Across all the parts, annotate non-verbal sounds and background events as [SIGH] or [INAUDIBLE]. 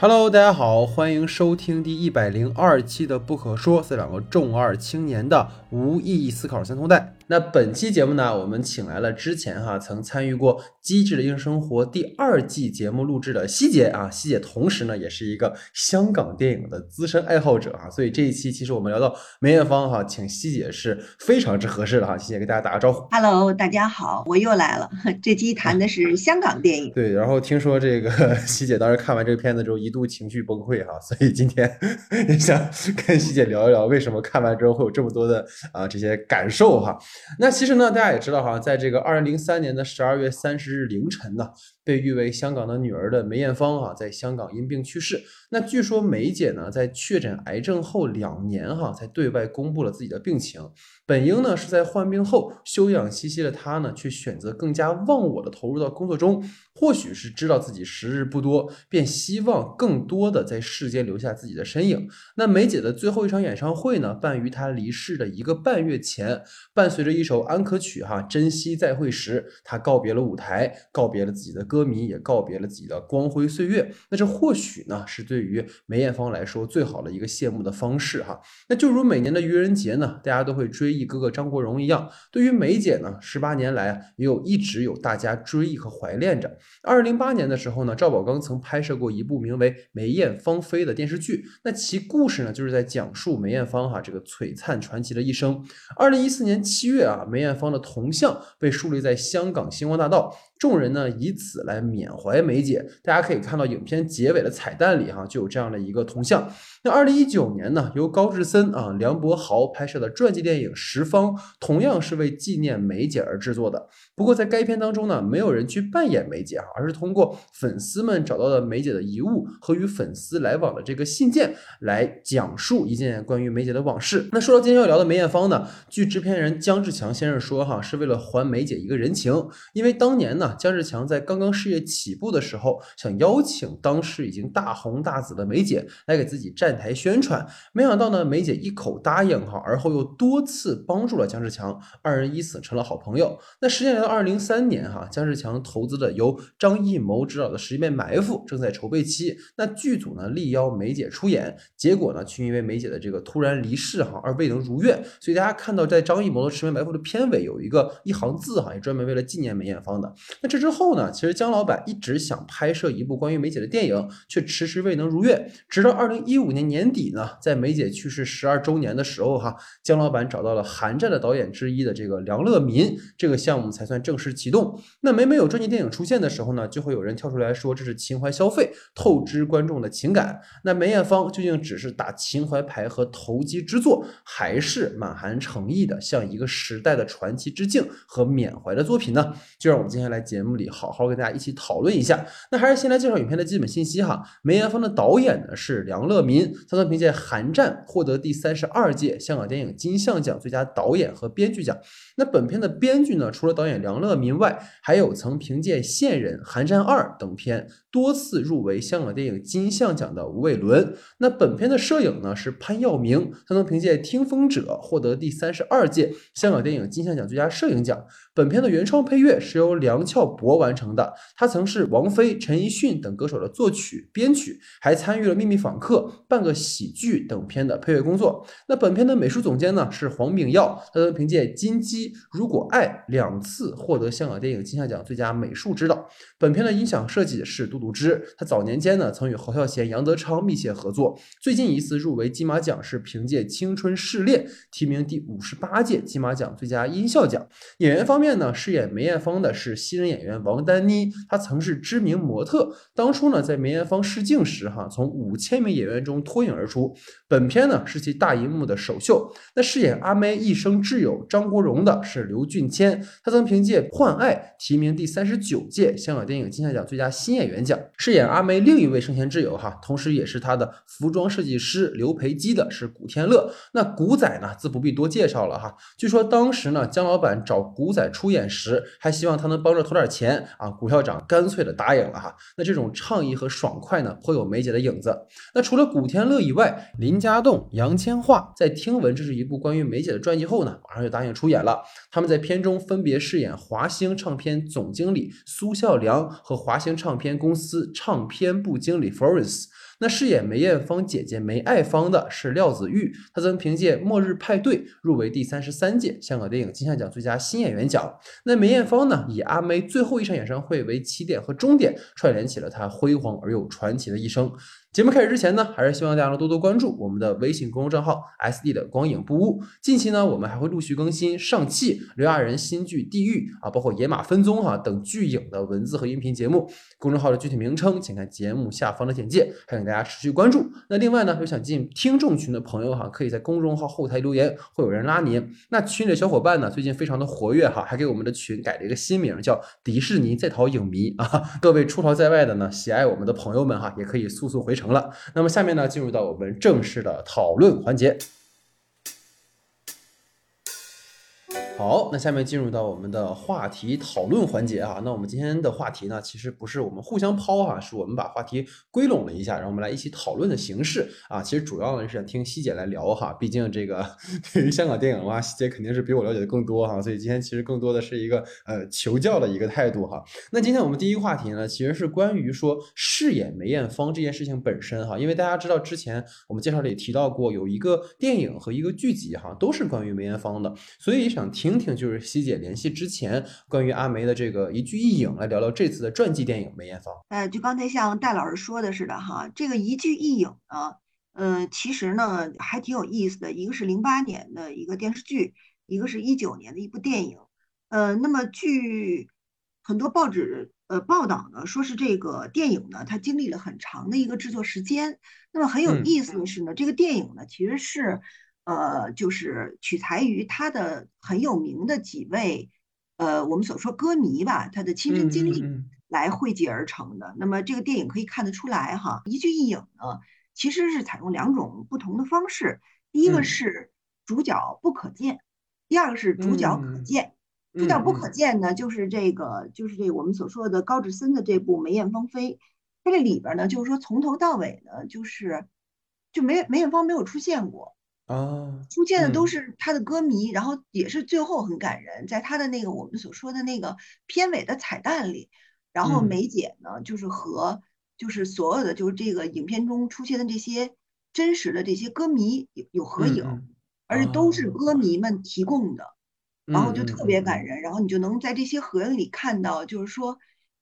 Hello，大家好，欢迎收听第一百零二期的《不可说》，这两个重二青年的无意义思考三通带。那本期节目呢，我们请来了之前哈曾参与过《机智的硬生活》第二季节目录制的希姐啊，希姐同时呢也是一个香港电影的资深爱好者啊，所以这一期其实我们聊到梅艳芳哈，请希姐是非常之合适的哈，希姐给大家打个招呼。Hello，大家好，我又来了。[LAUGHS] 这期谈的是香港电影。[LAUGHS] 对，然后听说这个 [LAUGHS] 希姐当时看完这个片子之后一度情绪崩溃哈，所以今天也想跟希姐聊一聊为什么看完之后会有这么多的啊、这些感受哈。那其实呢，大家也知道哈，在这个二零零三年的十二月三十日凌晨呢，被誉为香港的女儿的梅艳芳啊，在香港因病去世。那据说梅姐呢，在确诊癌症后两年哈，才对外公布了自己的病情。本应呢是在患病后休养息息的她呢，却选择更加忘我的投入到工作中。或许是知道自己时日不多，便希望更多的在世间留下自己的身影。那梅姐的最后一场演唱会呢，办于她离世的一个半月前，伴随着一首安可曲哈，珍惜再会时，她告别了舞台，告别了自己的歌迷，也告别了自己的光辉岁月。那这或许呢，是对于梅艳芳来说最好的一个谢幕的方式哈。那就如每年的愚人节呢，大家都会追忆哥哥张国荣一样，对于梅姐呢，十八年来啊，也有一直有大家追忆和怀恋着。二零零八年的时候呢，赵宝刚曾拍摄过一部名为《梅艳芳菲》的电视剧，那其故事呢，就是在讲述梅艳芳哈这个璀璨传奇的一生。二零一四年七月啊，梅艳芳的铜像被树立在香港星光大道，众人呢以此来缅怀梅姐。大家可以看到影片结尾的彩蛋里哈，就有这样的一个铜像。那二零一九年呢，由高志森啊、梁博豪拍摄的传记电影《十方》，同样是为纪念梅姐而制作的。不过在该片当中呢，没有人去扮演梅姐啊，而是通过粉丝们找到的梅姐的遗物和与粉丝来往的这个信件来讲述一件关于梅姐的往事。那说到今天要聊的梅艳芳呢，据制片人姜志强先生说哈，是为了还梅姐一个人情，因为当年呢，姜志强在刚刚事业起步的时候，想邀请当时已经大红大紫的梅姐来给自己站站台宣传，没想到呢，梅姐一口答应哈，而后又多次帮助了姜志强，二人以此成了好朋友。那时间来到二零零三年哈，姜志强投资的由张艺谋执导的《十面埋伏》正在筹备期，那剧组呢力邀梅姐出演，结果呢却因为梅姐的这个突然离世哈而未能如愿，所以大家看到在张艺谋的《十面埋伏》的片尾有一个一行字哈，也专门为了纪念梅艳芳的。那这之后呢，其实姜老板一直想拍摄一部关于梅姐的电影，却迟迟未能如愿，直到二零一五年年底呢，在梅姐去世十二周年的时候哈，姜老板找到了《寒战》的导演之一的这个梁乐民，这个项目才算正式启动。那每每有传记电影出现的时候呢，就会有人跳出来说这是情怀消费，透支观众的情感。那梅艳芳究竟只是打情怀牌和投机之作，还是满含诚意的向一个时代的传奇致敬和缅怀的作品呢？就让我们接下来节目里好好跟大家一起讨论一下。那还是先来介绍影片的基本信息哈。梅艳芳的导演呢是梁乐民，他曾凭借《寒战》获得第三十二届香港电影金像奖最佳导演和编剧奖。那本片的编剧呢，除了导演梁乐民外，还有曾凭借《线人》《寒战二》等片多次入围香港电影金像奖的吴伟伦。那本片的摄影呢是潘耀明，他曾凭借《听风者》获得第三十二届香港电影金像奖最佳摄影奖。本片的原创配乐是由梁翘柏完成的，他曾是王菲、陈奕迅等歌手的作曲、编曲，还参与了《秘密访客》《半个喜剧》等片的配乐工作。那本片的美术总监呢是黄炳耀，他曾凭借《金鸡》《如果爱》两次获得香港电影金像奖最佳美术指导。本片的音响设计是杜杜之，他早年间呢曾与侯孝贤、杨德昌密切合作，最近一次入围金马奖是凭借《青春试炼》提名第五十八届金马奖最佳音效奖。演员方面呢，饰演梅艳芳的是新人演员王丹妮，她曾是知名模特，当初呢在梅艳芳试镜时哈，从五千名演员中脱颖而出。本片呢是其大荧幕的首秀。那饰演阿妹一生挚友张国荣的是刘俊谦，他曾凭借《换爱》提名第三十九届香港电影金像奖最佳新演员奖。饰演阿梅另一位生前挚友哈，同时也是她的服装设计师刘培基的是古天乐。那古仔呢，自不必多介绍了哈。据说当时呢，姜老板找古仔出演时，还希望他能帮着投点钱啊。古校长干脆的答应了哈。那这种畅意和爽快呢，颇有梅姐的影子。那除了古天乐以外，林家栋、杨千嬅在听闻这是一部关于梅姐的传记后呢，马上就答应出演了。他们在片中分别饰演华星唱片总经理苏孝良和华星唱片公司司唱片部经理 Forrest。那饰演梅艳芳姐姐梅爱芳的是廖子玉，她曾凭借《末日派对》入围第三十三届香港电影金像奖最佳新演员奖。那梅艳芳呢，以阿妹最后一场演唱会为起点和终点，串联起了她辉煌而又传奇的一生。节目开始之前呢，还是希望大家能多多关注我们的微信公众账号 S D 的光影不误。近期呢，我们还会陆续更新上汽刘亚仁新剧《地狱》啊，包括《野马分鬃》哈等剧影的文字和音频节目。公众号的具体名称，请看节目下方的简介。欢迎大家持续关注。那另外呢，有想进听众群的朋友哈，可以在公众号后台留言，会有人拉您。那群里的小伙伴呢，最近非常的活跃哈，还给我们的群改了一个新名，叫迪士尼在逃影迷啊。各位出逃在外的呢，喜爱我们的朋友们哈，也可以速速回。成了，那么下面呢，进入到我们正式的讨论环节。好，那下面进入到我们的话题讨论环节啊。那我们今天的话题呢，其实不是我们互相抛哈，是我们把话题归拢了一下，然后我们来一起讨论的形式啊。其实主要呢是想听希姐来聊哈，毕竟这个对 [LAUGHS] 于香港电影的话，希姐肯定是比我了解的更多哈。所以今天其实更多的是一个呃求教的一个态度哈。那今天我们第一个话题呢，其实是关于说饰演梅艳芳这件事情本身哈，因为大家知道之前我们介绍里提到过，有一个电影和一个剧集哈，都是关于梅艳芳的，所以想听。听听就是希姐联系之前关于阿梅的这个一句一影，来聊聊这次的传记电影梅艳芳。呃，就刚才像戴老师说的似的哈，这个一句一影呢，呃，其实呢还挺有意思的。一个是零八年的一个电视剧，一个是一九年的一部电影。呃，那么据很多报纸呃报道呢，说是这个电影呢，它经历了很长的一个制作时间。那么很有意思的是呢，这个电影呢其实是。呃，就是取材于他的很有名的几位，呃，我们所说歌迷吧，他的亲身经历来汇集而成的。那么这个电影可以看得出来哈，一句一影呢，其实是采用两种不同的方式。第一个是主角不可见，第二个是主角可见。主角不可见呢，就是这个，就是这我们所说的高志森的这部《梅艳芳飞》，它这里边呢，就是说从头到尾呢，就是就梅梅艳芳没有出现过。啊，出现的都是他的歌迷，然后也是最后很感人，在他的那个我们所说的那个片尾的彩蛋里，然后梅姐呢，就是和就是所有的就是这个影片中出现的这些真实的这些歌迷有有合影，而且都是歌迷们提供的，然后就特别感人，然后你就能在这些合影里看到，就是说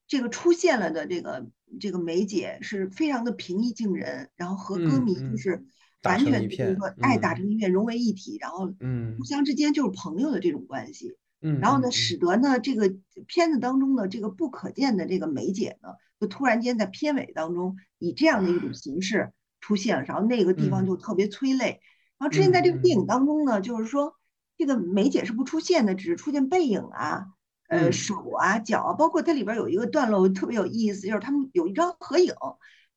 这个出现了的这个这个梅姐是非常的平易近人，然后和歌迷就是。完全就是说，爱打成一片，融为一体，然后，嗯，互相之间就是朋友的这种关系，嗯，然后呢，使。得呢，这个片子当中的这个不可见的这个梅姐呢，就突然间在片尾当中以这样的一种形式出现了，然后那个地方就特别催泪。然后之前在这个电影当中呢，就是说这个梅姐是不出现的，只是出现背影啊，呃，手啊，脚啊，包括它里边有一个段落特别有意思，就是他们有一张合影。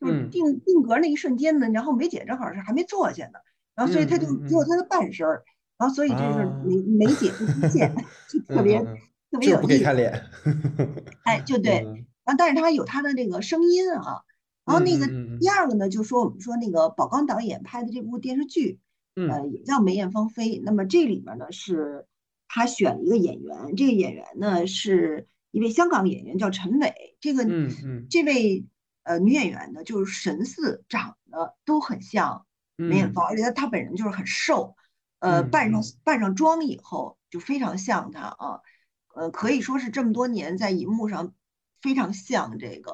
就是定定格那一瞬间呢，然后梅姐正好是还没坐下呢，然后所以她就只有她的半身儿，然后所以就是梅。梅姐不出现，就特别特别有意思。看脸，哎，就 [LAUGHS] 对，然后但是他有他的那个声音啊，然后那个第二个呢，就说我们说那个宝钢导演拍的这部电视剧，呃，也叫梅艳芳飞，那么这里面呢是他选了一个演员，这个演员呢是一位香港演员叫陈伟，这个嗯嗯。这位。呃，女演员呢，就是神似，长得都很像梅艳芳，而且她她本人就是很瘦，呃，扮上扮上妆以后就非常像她啊，呃，可以说是这么多年在荧幕上非常像这个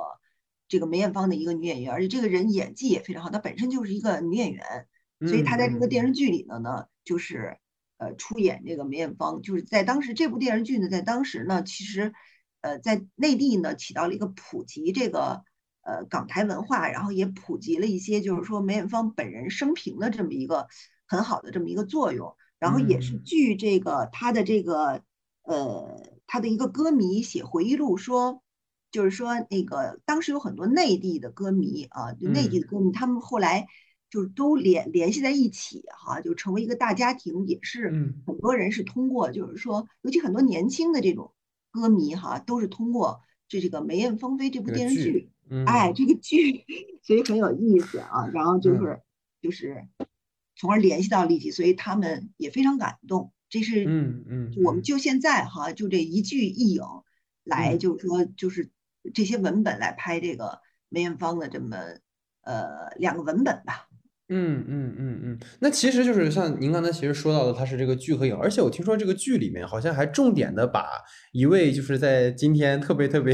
这个梅艳芳的一个女演员，而且这个人演技也非常好，她本身就是一个女演员，所以她在这个电视剧里呢呢，就是呃出演这个梅艳芳，就是在当时这部电视剧呢，在当时呢，其实呃在内地呢起到了一个普及这个。呃，港台文化，然后也普及了一些，就是说梅艳芳本人生平的这么一个很好的这么一个作用。然后也是据这个他的这个呃他的一个歌迷写回忆录说，就是说那个当时有很多内地的歌迷啊，就内地的歌迷，他们后来就是都联联系在一起哈，就成为一个大家庭，也是很多人是通过，就是说，尤其很多年轻的这种歌迷哈，都是通过这这个梅艳芳菲这部电视剧，哎，这个剧，[LAUGHS] 所以很有意思啊。然后就是就是从而联系到立体，所以他们也非常感动。这是嗯嗯，我们就现在哈，就这一句一影来，就是说就是这些文本来拍这个梅艳芳的这么呃两个文本吧。嗯嗯嗯嗯，那其实就是像您刚才其实说到的，它是这个剧和影，而且我听说这个剧里面好像还重点的把一位就是在今天特别特别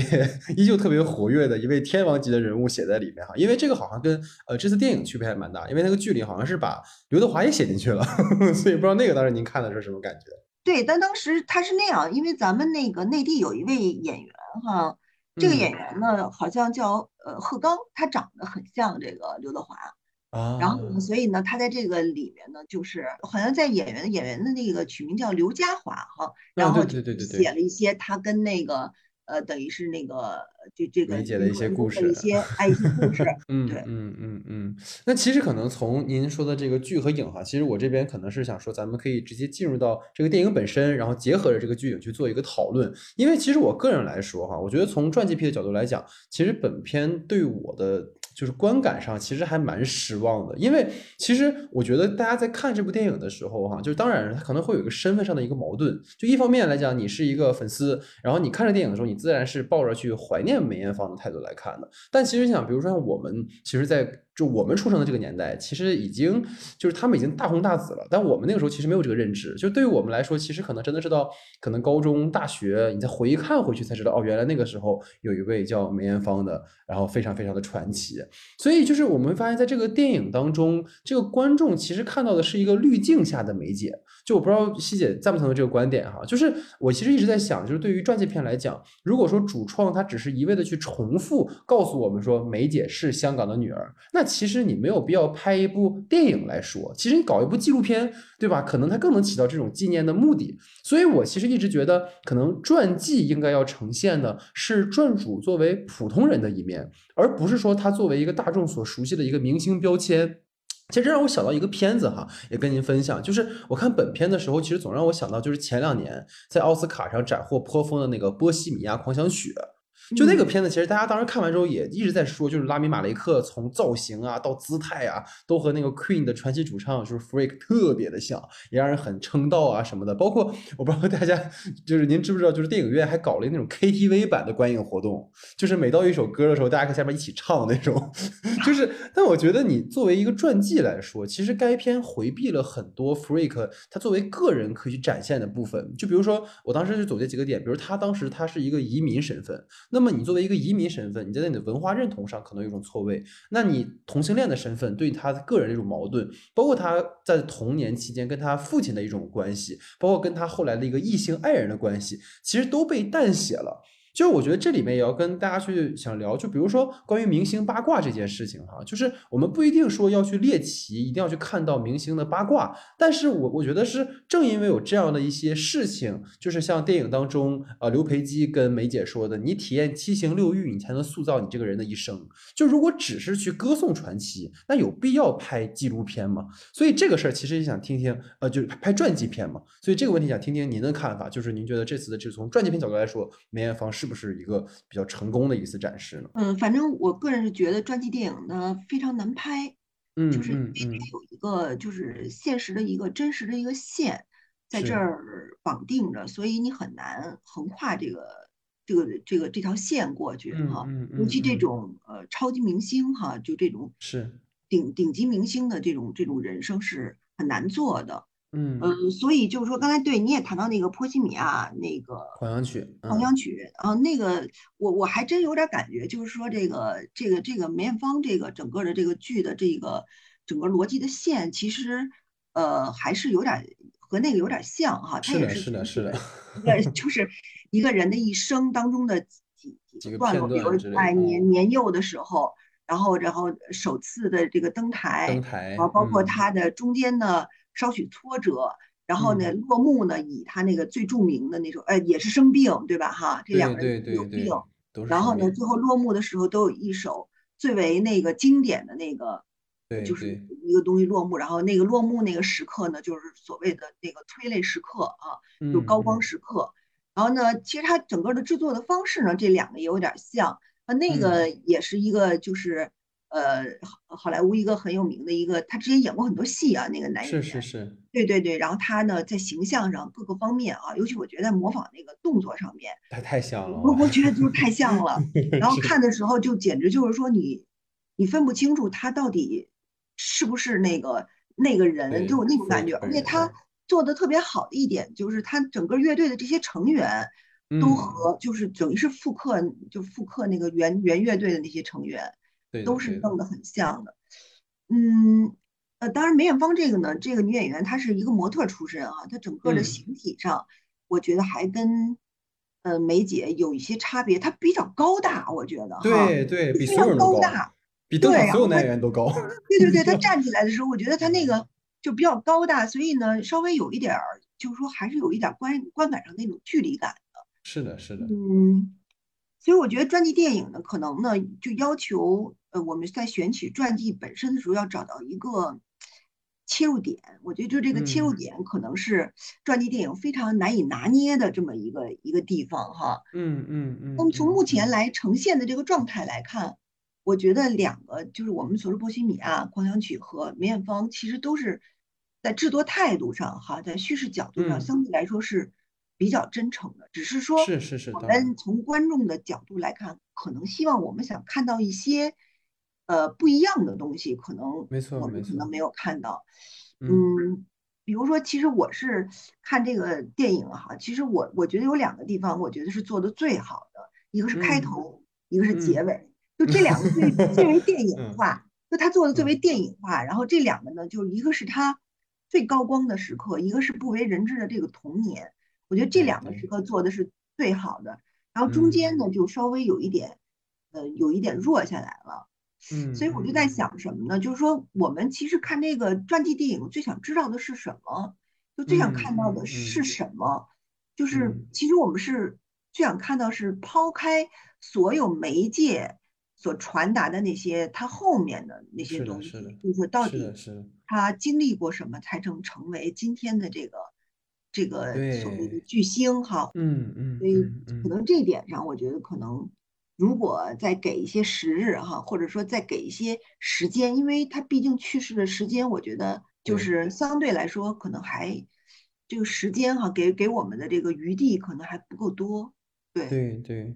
依旧特别活跃的一位天王级的人物写在里面哈，因为这个好像跟呃这次电影区别还蛮大，因为那个剧里好像是把刘德华也写进去了，[LAUGHS] 所以不知道那个当时您看的是什么感觉？对，但当时他是那样，因为咱们那个内地有一位演员哈，这个演员呢好像叫呃贺刚，他长得很像这个刘德华。然后呢，所以呢，他在这个里面呢，就是好像在演员演员的那个取名叫刘嘉华哈，然后对对对写了一些他跟那个呃，等于是那个就这个理解的一些故事，一些 [LAUGHS] 爱情故事。[LAUGHS] 嗯，对，嗯嗯嗯。那其实可能从您说的这个剧和影哈，其实我这边可能是想说，咱们可以直接进入到这个电影本身，然后结合着这个剧影去做一个讨论。因为其实我个人来说哈，我觉得从传记片的角度来讲，其实本片对我的。就是观感上其实还蛮失望的，因为其实我觉得大家在看这部电影的时候，哈，就当然他可能会有一个身份上的一个矛盾。就一方面来讲，你是一个粉丝，然后你看着电影的时候，你自然是抱着去怀念梅艳芳的态度来看的。但其实想，比如说像我们，其实，在就我们出生的这个年代，其实已经就是他们已经大红大紫了，但我们那个时候其实没有这个认知。就对于我们来说，其实可能真的是到可能高中、大学，你再回看回去才知道，哦，原来那个时候有一位叫梅艳芳的，然后非常非常的传奇。所以就是我们发现，在这个电影当中，这个观众其实看到的是一个滤镜下的梅姐。就我不知道西姐赞不赞同这个观点哈，就是我其实一直在想，就是对于传记片来讲，如果说主创他只是一味的去重复告诉我们说梅姐是香港的女儿，那其实你没有必要拍一部电影来说，其实你搞一部纪录片，对吧？可能它更能起到这种纪念的目的。所以我其实一直觉得，可能传记应该要呈现的是传主作为普通人的一面，而不是说他作为一个大众所熟悉的一个明星标签。其实这让我想到一个片子哈，也跟您分享，就是我看本片的时候，其实总让我想到就是前两年在奥斯卡上斩获颇丰的那个《波西米亚狂想曲》。就那个片子，其实大家当时看完之后也一直在说，就是拉米马雷克从造型啊到姿态啊，都和那个 Queen 的传奇主唱就是 Freak 特别的像，也让人很称道啊什么的。包括我不知道大家就是您知不知道，就是电影院还搞了那种 KTV 版的观影活动，就是每到一首歌的时候，大家可以下面一起唱那种。[LAUGHS] 就是，但我觉得你作为一个传记来说，其实该片回避了很多 Freak 他作为个人可以展现的部分。就比如说，我当时就总结几个点，比如他当时他是一个移民身份。那那么你作为一个移民身份，你在你的文化认同上可能有种错位。那你同性恋的身份对他个人的一种矛盾，包括他在童年期间跟他父亲的一种关系，包括跟他后来的一个异性爱人的关系，其实都被淡写了。就我觉得这里面也要跟大家去想聊，就比如说关于明星八卦这件事情哈，就是我们不一定说要去猎奇，一定要去看到明星的八卦，但是我我觉得是正因为有这样的一些事情，就是像电影当中呃刘培基跟梅姐说的，你体验七情六欲，你才能塑造你这个人的一生。就如果只是去歌颂传奇，那有必要拍纪录片吗？所以这个事儿其实也想听听，呃，就是拍传记片嘛。所以这个问题想听听您的看法，就是您觉得这次的就是从传记片角度来说，梅艳芳是。是不是一个比较成功的一次展示呢？嗯，反正我个人是觉得传记电影呢非常难拍，嗯，就是因为它有一个就是现实的一个真实的一个线在这儿绑定着，所以你很难横跨这个这个这个这条线过去哈。尤其这种呃超级明星哈，就这种是顶顶级明星的这种这种人生是很难做的。嗯。所以就是说，刚才对你也谈到那个波西米亚那个狂想曲，狂想曲啊，那个我我还真有点感觉，就是说这个这个这个梅艳芳这个整个的这个剧的这个整个逻辑的线，其实呃还是有点和那个有点像哈，它也是是的是的，[LAUGHS] 呃就是一个人的一生当中的几几个段落，比如哎年年幼的时候，然后然后首次的这个登台，登台啊，包括他的中间呢。稍许挫折，然后呢，落幕呢，以他那个最著名的那首，呃，也是生病，对吧？哈，这两个人有病，然后呢，最后落幕的时候都有一首最为那个经典的那个就是一个东西落幕，然后那个落幕那个时刻呢，就是所谓的那个催泪时刻啊，就高光时刻。然后呢，其实它整个的制作的方式呢，这两个也有点像啊，那个也是一个就是呃好莱坞一个很有名的一个，他之前演过很多戏啊，那个男演员是是是，对对对。然后他呢在形象上各个方面啊，尤其我觉得在模仿那个动作上面，他太像了，我我觉得就是太像了。[LAUGHS] 然后看的时候就简直就是说你你分不清楚他到底是不是那个那个人，就有那种感觉，而且他。做的特别好的一点就是，他整个乐队的这些成员都和就是等于是复刻，就复刻那个原原乐队的那些成员，都是弄得很像的。嗯，呃，当然梅艳芳这个呢，这个女演员她是一个模特出身啊，她整个的形体上，我觉得还跟呃梅姐有一些差别，她比较高大，我觉得对对，比所有人都高，比所有男演员都高。对对对，她 [LAUGHS] 站起来的时候，我觉得她那个。就比较高大，所以呢，稍微有一点儿，就是说还是有一点观观感上那种距离感的。是的，是的。嗯，所以我觉得专辑电影呢，可能呢就要求呃我们在选取传记本身的时候，要找到一个切入点。我觉得就这个切入点，可能是传记电影非常难以拿捏的这么一个一个地方哈。嗯嗯嗯。那么从目前来呈现的这个状态来看。我觉得两个就是我们所说《波西米亚狂想曲》和梅艳芳，其实都是在制作态度上，哈，在叙事角度上相对来说是比较真诚的。只是说，是是是，我们从观众的角度来看，可能希望我们想看到一些呃不一样的东西，可能没错，我们可能没有看到。嗯，比如说，其实我是看这个电影哈，其实我我觉得有两个地方，我觉得是做的最好的，一个是开头，一个是结尾。就这两个最最为 [LAUGHS] 电影化，就他做的最为电影化。然后这两个呢，就一个是他最高光的时刻，一个是不为人知的这个童年。我觉得这两个时刻做的是最好的。然后中间呢，就稍微有一点，呃，有一点弱下来了。嗯，所以我就在想什么呢？就是说，我们其实看这个传记电影，最想知道的是什么？就最想看到的是什么？就是其实我们是最想看到是抛开所有媒介。所传达的那些，他后面的那些东西，就是说到底他经历过什么，才能成为今天的这个这个所谓的巨星哈？嗯嗯。所以可能这一点上，我觉得可能如果再给一些时日哈，或者说再给一些时间，因为他毕竟去世的时间，我觉得就是相对来说可能还这个时间哈，给给我们的这个余地可能还不够多。对对，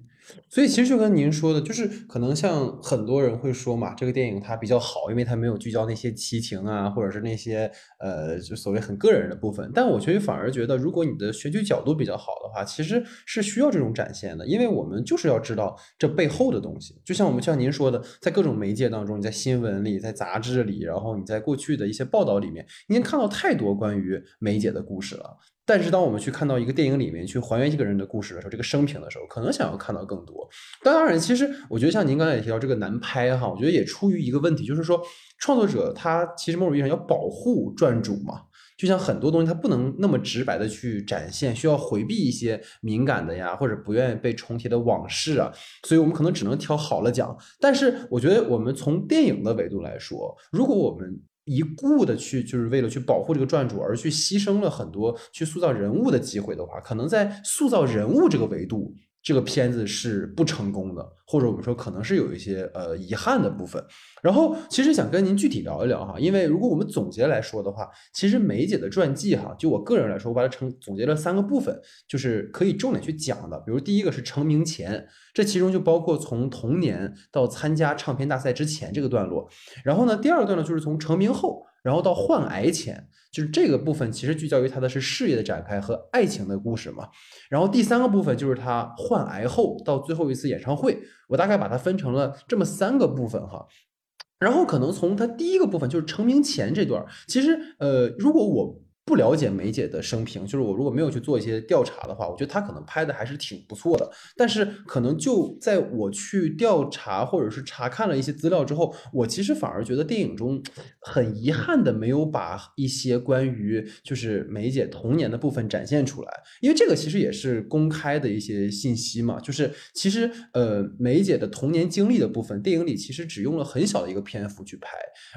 所以其实就跟您说的，就是可能像很多人会说嘛，这个电影它比较好，因为它没有聚焦那些奇情啊，或者是那些呃，就所谓很个人的部分。但我觉得反而觉得，如果你的选取角度比较好的话，其实是需要这种展现的，因为我们就是要知道这背后的东西。就像我们像您说的，在各种媒介当中，你在新闻里，在杂志里，然后你在过去的一些报道里面，已经看到太多关于梅姐的故事了。但是，当我们去看到一个电影里面去还原一个人的故事的时候，这个生平的时候，可能想要看到更多。当然，其实我觉得像您刚才也提到这个难拍哈，我觉得也出于一个问题，就是说创作者他其实某种意义上要保护传主嘛。就像很多东西他不能那么直白的去展现，需要回避一些敏感的呀，或者不愿意被重提的往事啊。所以我们可能只能挑好了讲。但是我觉得我们从电影的维度来说，如果我们一顾的去，就是为了去保护这个传主而去牺牲了很多去塑造人物的机会的话，可能在塑造人物这个维度，这个片子是不成功的，或者我们说可能是有一些呃遗憾的部分。然后其实想跟您具体聊一聊哈，因为如果我们总结来说的话，其实梅姐的传记哈，就我个人来说，我把它成总结了三个部分，就是可以重点去讲的。比如第一个是成名前，这其中就包括从童年到参加唱片大赛之前这个段落。然后呢，第二个段落就是从成名后，然后到患癌前，就是这个部分其实聚焦于他的是事业的展开和爱情的故事嘛。然后第三个部分就是他患癌后到最后一次演唱会，我大概把它分成了这么三个部分哈。然后可能从他第一个部分就是成名前这段，其实呃，如果我不了解梅姐的生平，就是我如果没有去做一些调查的话，我觉得她可能拍的还是挺不错的。但是可能就在我去调查或者是查看了一些资料之后，我其实反而觉得电影中很遗憾的没有把一些关于就是梅姐童年的部分展现出来，因为这个其实也是公开的一些信息嘛，就是其实呃梅姐的童年经历的部分，电影里其实只用了很小的一个篇幅去拍，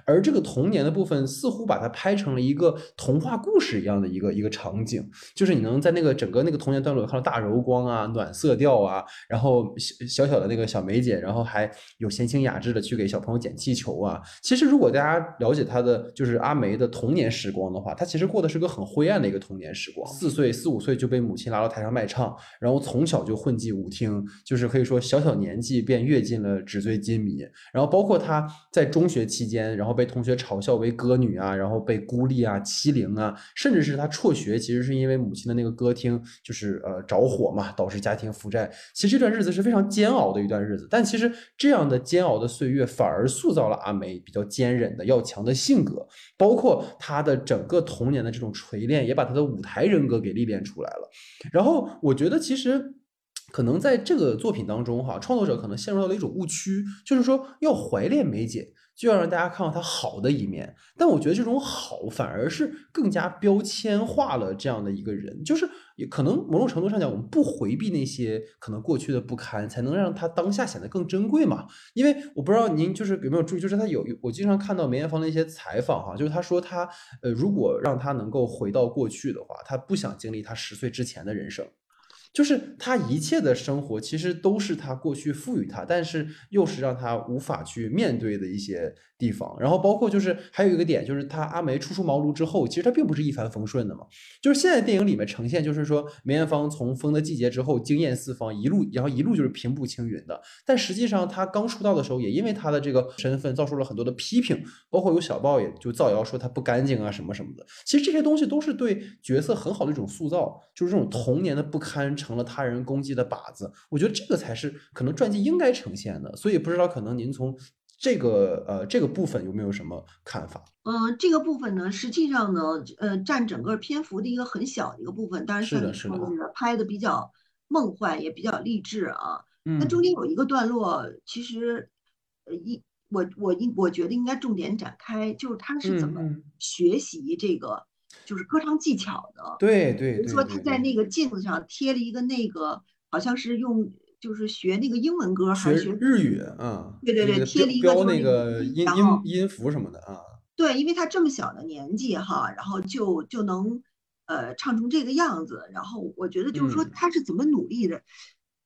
而这个童年的部分似乎把它拍成了一个童话故。是一样的一个一个场景，就是你能在那个整个那个童年段落看到大柔光啊、暖色调啊，然后小小的那个小梅姐，然后还有闲情雅致的去给小朋友捡气球啊。其实如果大家了解她的就是阿梅的童年时光的话，她其实过的是个很灰暗的一个童年时光。四岁四五岁就被母亲拉到台上卖唱，然后从小就混迹舞厅，就是可以说小小年纪便跃进了纸醉金迷。然后包括她在中学期间，然后被同学嘲笑为歌女啊，然后被孤立啊、欺凌啊。甚至是他辍学，其实是因为母亲的那个歌厅就是呃着火嘛，导致家庭负债。其实这段日子是非常煎熬的一段日子，但其实这样的煎熬的岁月反而塑造了阿梅比较坚韧的要强的性格，包括她的整个童年的这种锤炼，也把她的舞台人格给历练出来了。然后我觉得其实可能在这个作品当中哈，创作者可能陷入到了一种误区，就是说要怀恋梅姐。就要让大家看到他好的一面，但我觉得这种好反而是更加标签化了这样的一个人，就是也可能某种程度上讲，我们不回避那些可能过去的不堪，才能让他当下显得更珍贵嘛。因为我不知道您就是有没有注意，就是他有我经常看到梅艳芳的一些采访哈，就是他说他呃，如果让他能够回到过去的话，他不想经历他十岁之前的人生。就是他一切的生活，其实都是他过去赋予他，但是又是让他无法去面对的一些地方。然后包括就是还有一个点，就是他阿梅初出茅庐之后，其实他并不是一帆风顺的嘛。就是现在电影里面呈现，就是说梅艳芳从《风的季节》之后惊艳四方，一路然后一路就是平步青云的。但实际上他刚出道的时候，也因为他的这个身份遭受了很多的批评，包括有小报也就造谣说他不干净啊什么什么的。其实这些东西都是对角色很好的一种塑造，就是这种童年的不堪。成了他人攻击的靶子，我觉得这个才是可能传记应该呈现的。所以不知道可能您从这个呃这个部分有没有什么看法？嗯，这个部分呢，实际上呢，呃，占整个篇幅的一个很小的一个部分。当然，是的，是的，拍的比较梦幻，也比较励志啊。那中间有一个段落，其实呃一我我应我觉得应该重点展开，就是他是怎么学习这个。就是歌唱技巧的，对对，比如说他在那个镜子上贴了一个那个，好像是用就是学那个英文歌还是学日语啊？对对对，贴了一个标那个音音音符什么的啊。对，因为他这么小的年纪哈，然后就就能呃唱成这个样子，然后我觉得就是说他是怎么努力的，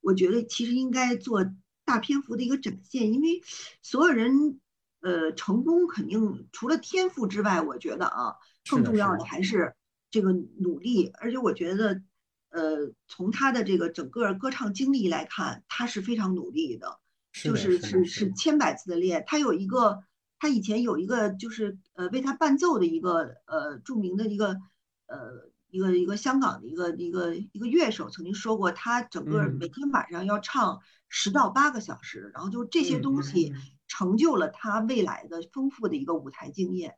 我觉得其实应该做大篇幅的一个展现，因为所有人呃成功肯定除了天赋之外，我觉得啊。更重要的还是这个努力，而且我觉得，呃，从他的这个整个歌唱经历来看，他是非常努力的，就是是是千百次的练。他有一个，他以前有一个就是呃为他伴奏的一个呃著名的一个呃一个一个香港的一个一个一个乐手曾经说过，他整个每天晚上要唱十到八个小时，然后就这些东西成就了他未来的丰富的一个舞台经验。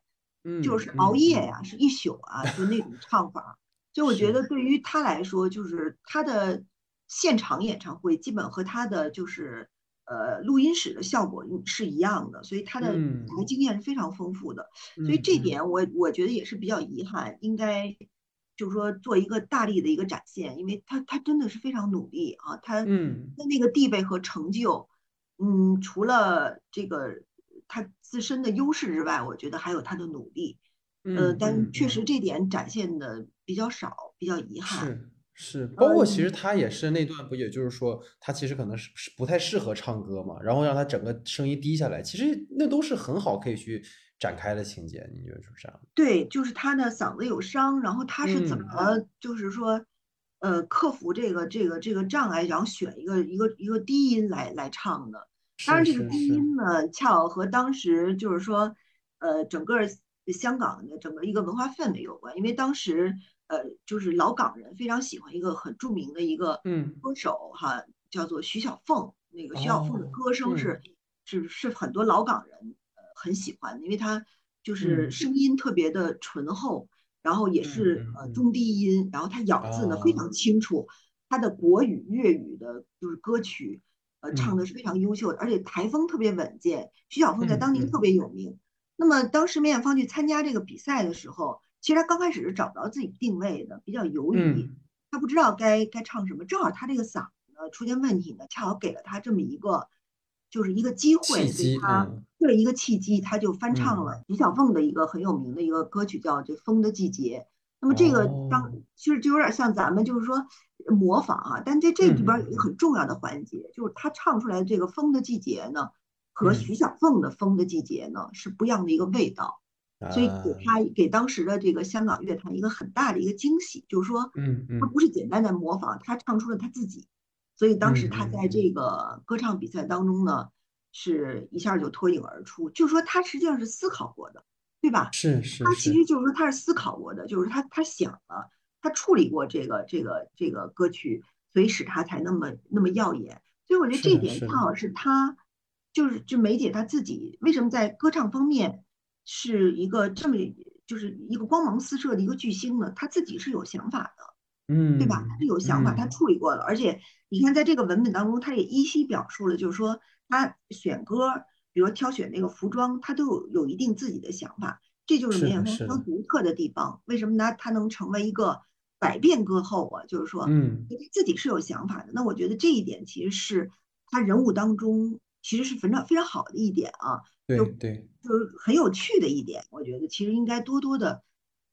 就是熬夜呀，是一宿啊，就那种唱法。所以我觉得对于他来说，就是他的现场演唱会基本和他的就是呃录音室的效果是一样的，所以他的舞台经验是非常丰富的。所以这点我我觉得也是比较遗憾，应该就是说做一个大力的一个展现，因为他他真的是非常努力啊，他的那个地位和成就，嗯，除了这个。他自身的优势之外，我觉得还有他的努力，呃，但确实这点展现的比较少，比较遗憾。是是，包括其实他也是那段不，也就是说他其实可能是是不太适合唱歌嘛，然后让他整个声音低下来，其实那都是很好可以去展开的情节，你觉得是不是？对，就是他的嗓子有伤，然后他是怎么就是说，呃，克服这个这个这个障碍，然后选一个一个一个低音来来唱的。当然，这个低音呢，恰好和当时就是说，呃，整个香港的整个一个文化氛围有关。因为当时，呃，就是老港人非常喜欢一个很著名的一个歌手哈，叫做徐小凤。那个徐小凤的歌声是是是很多老港人呃很喜欢的，因为他就是声音特别的醇厚。然后也是呃中低音，然后他咬字呢非常清楚，他的国语、粤语的就是歌曲，呃，唱的是非常优秀的，而且台风特别稳健。徐小凤在当年特别有名。那么当时梅艳芳去参加这个比赛的时候，其实她刚开始是找不着自己定位的，比较犹豫，她不知道该该唱什么。正好她这个嗓子呢出现问题呢，恰好给了她这么一个。就是一个机会，所以他对一个契机，她就翻唱了徐小凤的一个很有名的一个歌曲，叫《这风的季节》。那么这个当其实就有点像咱们就是说模仿啊，但在这里边有一个很重要的环节，就是他唱出来的这个《风的季节》呢，和徐小凤的《风的季节》呢是不一样的一个味道，所以给他给当时的这个香港乐坛一个很大的一个惊喜，就是说，嗯嗯，他不是简单的模仿，他唱出了他自己。所以当时他在这个歌唱比赛当中呢，是一下就脱颖而出。就是说他实际上是思考过的，对吧？是是。他其实就是说他是思考过的，就是他他想了，他处理过这个这个这个歌曲，所以使他才那么那么耀眼。所以我觉得这一点恰好是他，就是就梅姐她自己为什么在歌唱方面是一个这么就是一个光芒四射的一个巨星呢？她自己是有想法的。嗯，对吧？他是有想法，他处理过了，而且你看，在这个文本当中，他也依稀表述了，就是说他选歌，比如挑选那个服装，他都有有一定自己的想法，这就是梅艳芳独特的地方。为什么呢？他能成为一个百变歌后啊？就是说，嗯，自己是有想法的。那我觉得这一点其实是他人物当中其实是非常非常好的一点啊，对对，就是很有趣的一点。我觉得其实应该多多的。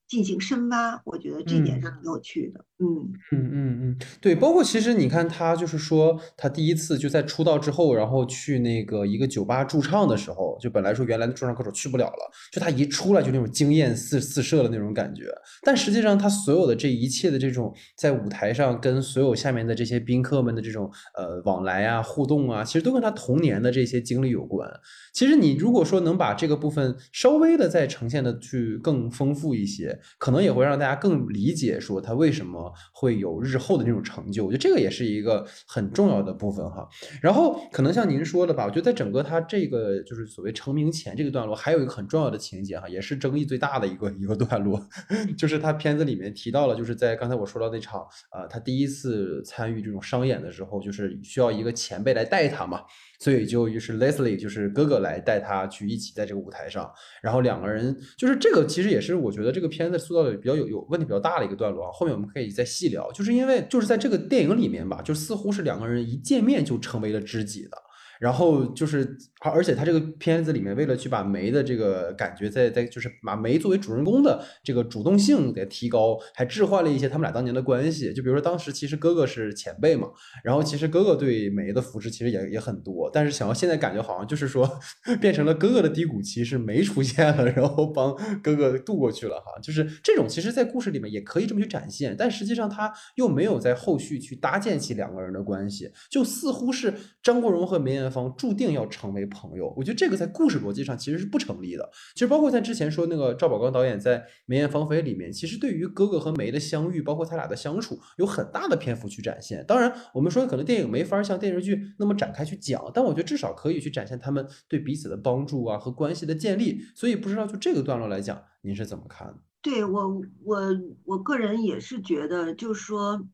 进行深挖，我觉得这点是很有趣的。嗯嗯嗯嗯，对，包括其实你看他就是说，他第一次就在出道之后，然后去那个一个酒吧驻唱的时候，就本来说原来的驻唱歌手去不了了，就他一出来就那种惊艳四四射的那种感觉。但实际上他所有的这一切的这种在舞台上跟所有下面的这些宾客们的这种呃往来啊互动啊，其实都跟他童年的这些经历有关。其实你如果说能把这个部分稍微的再呈现的去更丰富一些。可能也会让大家更理解说他为什么会有日后的那种成就，我觉得这个也是一个很重要的部分哈。然后可能像您说的吧，我觉得在整个他这个就是所谓成名前这个段落，还有一个很重要的情节哈，也是争议最大的一个一个段落，[LAUGHS] 就是他片子里面提到了，就是在刚才我说到那场啊，他第一次参与这种商演的时候，就是需要一个前辈来带他嘛。所以就于是 Leslie 就是哥哥来带他去一起在这个舞台上，然后两个人就是这个其实也是我觉得这个片子塑造的比较有有问题比较大的一个段落啊，后面我们可以再细聊，就是因为就是在这个电影里面吧，就似乎是两个人一见面就成为了知己的。然后就是，而而且他这个片子里面，为了去把梅的这个感觉，在在就是把梅作为主人公的这个主动性给提高，还置换了一些他们俩当年的关系。就比如说当时其实哥哥是前辈嘛，然后其实哥哥对梅的扶持其实也也很多，但是想要现在感觉好像就是说 [LAUGHS] 变成了哥哥的低谷期是梅出现了，然后帮哥哥渡过去了哈。就是这种其实，在故事里面也可以这么去展现，但实际上他又没有在后续去搭建起两个人的关系，就似乎是张国荣和梅艳。方注定要成为朋友，我觉得这个在故事逻辑上其实是不成立的。其实包括在之前说那个赵宝刚导演在《梅艳芳菲》里面，其实对于哥哥和梅的相遇，包括他俩的相处，有很大的篇幅去展现。当然，我们说可能电影没法像电视剧那么展开去讲，但我觉得至少可以去展现他们对彼此的帮助啊和关系的建立。所以不知道就这个段落来讲，您是怎么看？对我，我我个人也是觉得，就是说。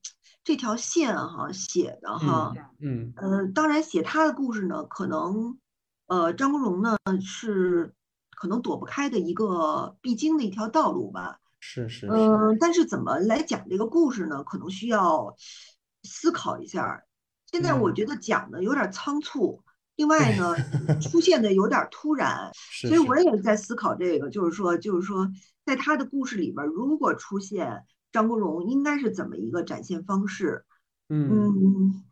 这条线哈写的哈，嗯呃，当然写他的故事呢，可能呃张国荣呢是可能躲不开的一个必经的一条道路吧。是是，嗯，但是怎么来讲这个故事呢？可能需要思考一下。现在我觉得讲的有点仓促，另外呢出现的有点突然，[LAUGHS] 所以我也在思考这个，就是说，就是说，在他的故事里边，如果出现。张国荣应该是怎么一个展现方式？嗯，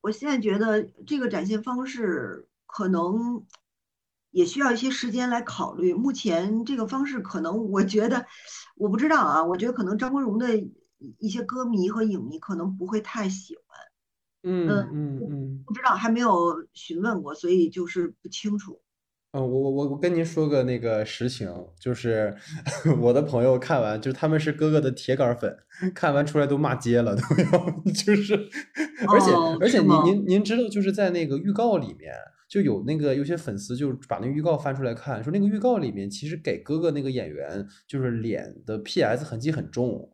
我现在觉得这个展现方式可能也需要一些时间来考虑。目前这个方式可能，我觉得我不知道啊，我觉得可能张国荣的一些歌迷和影迷可能不会太喜欢。嗯嗯嗯，不知道还没有询问过，所以就是不清楚。嗯，我我我我跟您说个那个实情，就是 [LAUGHS] 我的朋友看完，就是他们是哥哥的铁杆粉，看完出来都骂街了，都要 [LAUGHS] 就是，而且哦，而且您吗？您您知道，就是在那个预告里面就有那个有些粉丝就把那个预告翻出来看，说那个预告里面其实给哥哥那个演员就是脸的 PS 痕迹很重，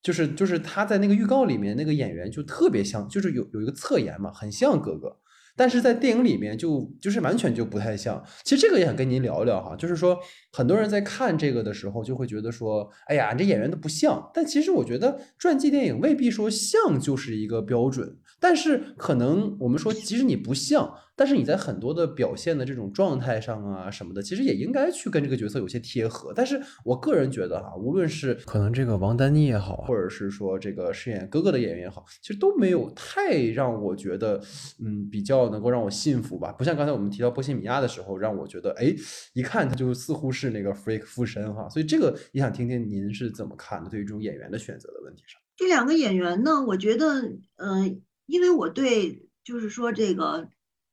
就是就是他在那个预告里面那个演员就特别像，就是有有一个侧颜嘛，很像哥哥。但是在电影里面就就是完全就不太像。其实这个也想跟您聊聊哈，就是说很多人在看这个的时候就会觉得说，哎呀，这演员都不像。但其实我觉得传记电影未必说像就是一个标准，但是可能我们说，即使你不像。但是你在很多的表现的这种状态上啊什么的，其实也应该去跟这个角色有些贴合。但是我个人觉得哈，无论是可能这个王丹妮也好，或者是说这个饰演哥哥的演员也好，其实都没有太让我觉得，嗯，比较能够让我信服吧。不像刚才我们提到波西米亚的时候，让我觉得，哎，一看他就似乎是那个 freak 附身哈。所以这个也想听听您是怎么看的，对于这种演员的选择的问题上。这两个演员呢，我觉得，嗯、因为我对就是说这个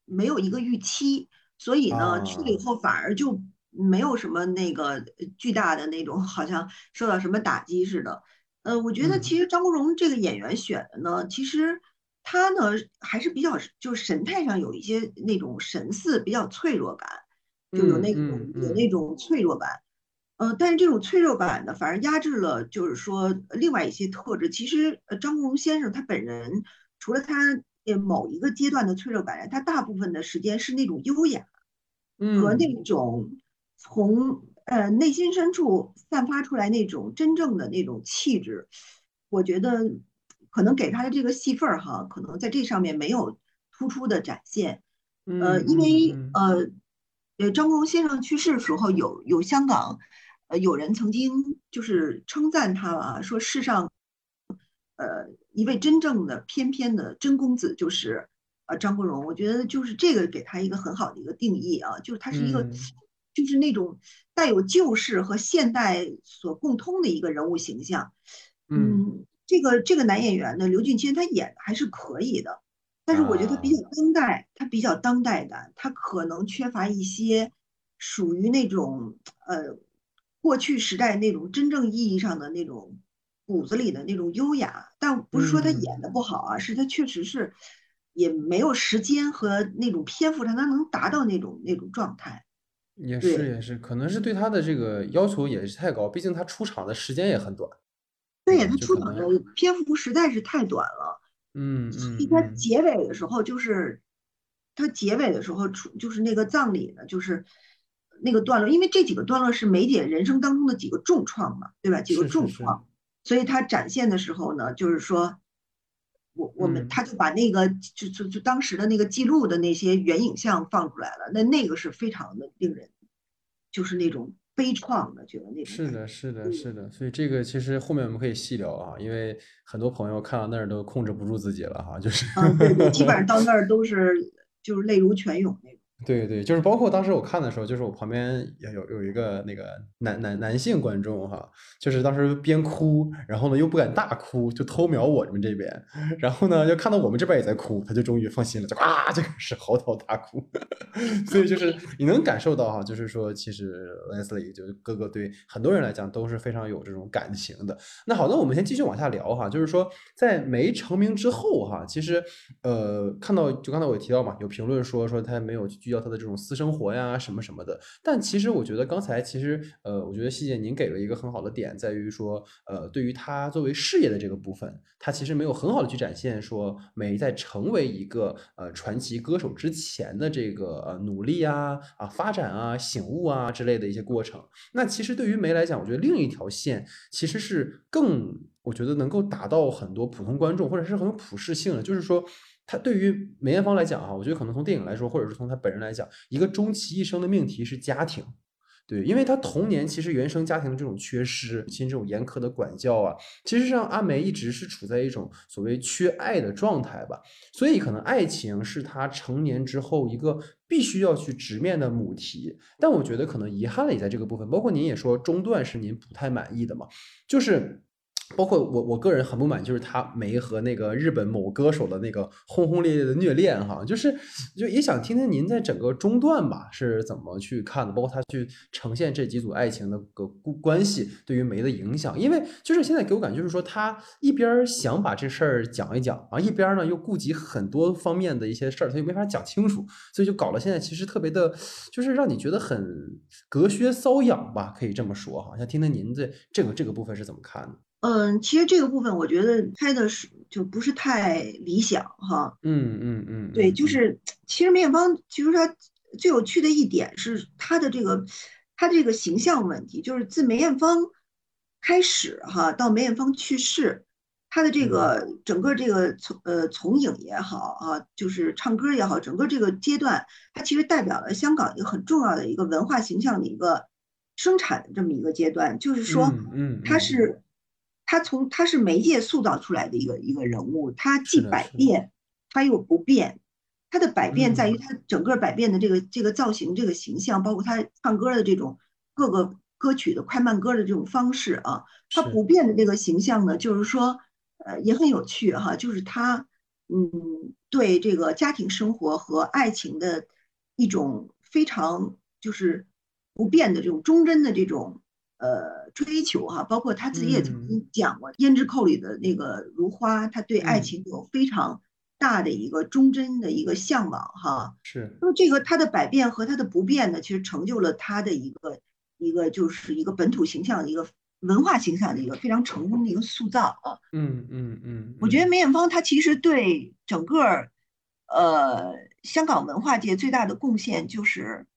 没有一个预期，所以呢，去了以啊，后反而就没有什么那个呃巨大的那种，[LAUGHS] 好像受到什么打击似的。呃，我觉得嗯其实张国荣这个演员选的呢，其实他呢还是比较就是神态上有一些那种神似，比较脆弱感，就有嗯那种有那种脆弱感。呃，但是这种脆弱感呢，反而压制了，就是说呃另外一些特质。其实，呃，张国荣先生他本人，除了他呃某一个阶段的脆弱感，他大部分的时间是那种优雅和那嗯种从呃内心深处散发出来那种真正的那种气质。我觉得可能给他的这个戏份儿哈，可能在这上面没有突出的展现。呃，嗯因为呃，呃，张国荣先生去世的时候，有有香港，呃，有人曾经就是称赞他啊，说世上呃一位真正的翩翩的真公子就是呃张国荣。我觉得就是这个给他一个很好的一个定义啊，就是他是一个嗯就是那种带有旧式和现代所共通的一个人物形象。嗯嗯，这个这个男演员呢，刘俊谦他演的还是可以的。但是我觉得他比啊。较当代，他比较当代感，他可能缺乏一些属于那种呃过去时代那种真正意义上的那种骨子里的那种优雅。但不是说他演的嗯，不好啊，是他确实是也没有时间和那种篇幅让他能达到那种那种状态。也是，也是，可能是对他的这个要求也是太高，毕竟他出场的时间也很短，对呀，他出场的篇幅实在是太短了。嗯所以他嗯嗯结尾的时候，就是他结尾的时候出，就是那个葬礼呢，就是那个段落，因为这几个段落是梅姐人生当中的几个重创嘛，对吧？几个重创，所以他展现的时候呢，就是说我我们嗯，他就把那个就就就当时的那个记录的那些原影像放出来了，那那个是非常的令人就是那种悲怆的，觉得那种。是的，是的，嗯是的，所以这个其实后面我们可以细聊啊，因为很多朋友看到那儿都控制不住自己了哈，就是嗯，对对，基本上 [LAUGHS] 到那儿都是就是泪如泉涌那种。对对，就是包括当时我看的时候，就是我旁边也有有一个那个男男男性观众哈，就是当时边哭，然后呢又不敢大哭，就偷瞄我们这边，然后呢又看到我们这边也在哭，他就终于放心了，就啊就开始嚎啕大哭。[LAUGHS] 所以就是你能感受到哈，就是说其实 Leslie 就是哥哥对很多人来讲都是非常有这种感情的。那好，那我们先继续往下聊哈，就是说在没成名之后哈，其实呃看到就刚才我也提到嘛，有评论说说他没有聚焦他的这种私生活呀什么什么的，但其实我觉得刚才其实呃，我觉得细姐您给了一个很好的点，在于说呃对于他作为事业的这个部分，他其实没有很好的去展现说梅在成为一个呃传奇歌手之前的这个呃努力啊啊发展啊醒悟啊之类的一些过程。那其实对于梅来讲，我觉得另一条线其实是更，我觉得能够达到很多普通观众，或者是很有普适性的。就是说，他对于梅艳芳来讲啊，我觉得可能从电影来说，或者是从他本人来讲，一个终其一生的命题是家庭。对，因为他童年其实原生家庭的这种缺失，母亲这种严苛的管教啊，其实让阿梅一直是处在一种所谓缺爱的状态吧。所以可能爱情是他成年之后一个必须要去直面的母题。但我觉得可能遗憾的也在这个部分，包括您也说中段是您不太满意的嘛，就是包括我我个人很不满，就是他没和那个日本某歌手的那个轰轰烈烈的虐恋哈，就是就也想听听您在整个中段吧是怎么去看的，包括他去呈现这几组爱情的个关系对于梅的影响，因为就是现在给我感觉就是说他一边想把这事儿讲一讲啊，一边呢又顾及很多方面的一些事儿，他又没法讲清楚，所以就搞了现在其实特别的，就是让你觉得很隔靴搔痒吧，可以这么说哈，想听听您在这个这个部分是怎么看的。嗯，其实这个部分我觉得拍的是就不是太理想哈。嗯嗯嗯，对，就是其实梅艳芳，其实她最有趣的一点是她的这个她这个形象问题，就是自梅艳芳开始哈到梅艳芳去世，她的这个整个这个从呃从影也好啊，就是唱歌也好，整个这个阶段，它其实代表了香港一个很重要的一个文化形象的一个生产的这么一个阶段，就是说，嗯，它是。他从他是媒介塑造出来的一个一个人物，他既百变，他又不变。他的百变在于他整个百变的这个这个造型、这个形象，包括他唱歌的这种各个歌曲的快慢歌的这种方式啊。他不变的这个形象呢，就是说，呃，也很有趣哈，就是他，嗯，对这个家庭生活和爱情的一种非常就是不变的这种忠贞的这种。呃，追求哈，包括他自己也曾经讲过《胭脂扣》里的那个如花，他对爱情有非常大的一个忠贞的一个向往哈。是。那么这个他的百变和他的不变呢，其实成就了他的一个一个就是一个本土形象的一个文化形象的一个非常成功的一个塑造啊。嗯嗯嗯。我觉得梅艳芳她其实对整个呃香港文化界最大的贡献就是。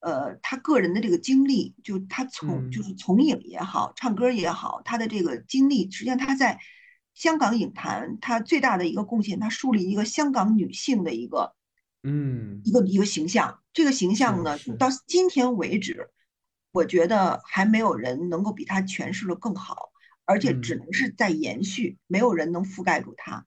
呃，他个人的这个经历，就他从就是从影也好，唱歌也好，他的这个经历，实际上他在香港影坛，他最大的一个贡献，他树立一个香港女性的一个，嗯，一个一个形象。这个形象呢，到今天为止，我觉得还没有人能够比他诠释的更好，而且只能是在延续，没有人能覆盖住他。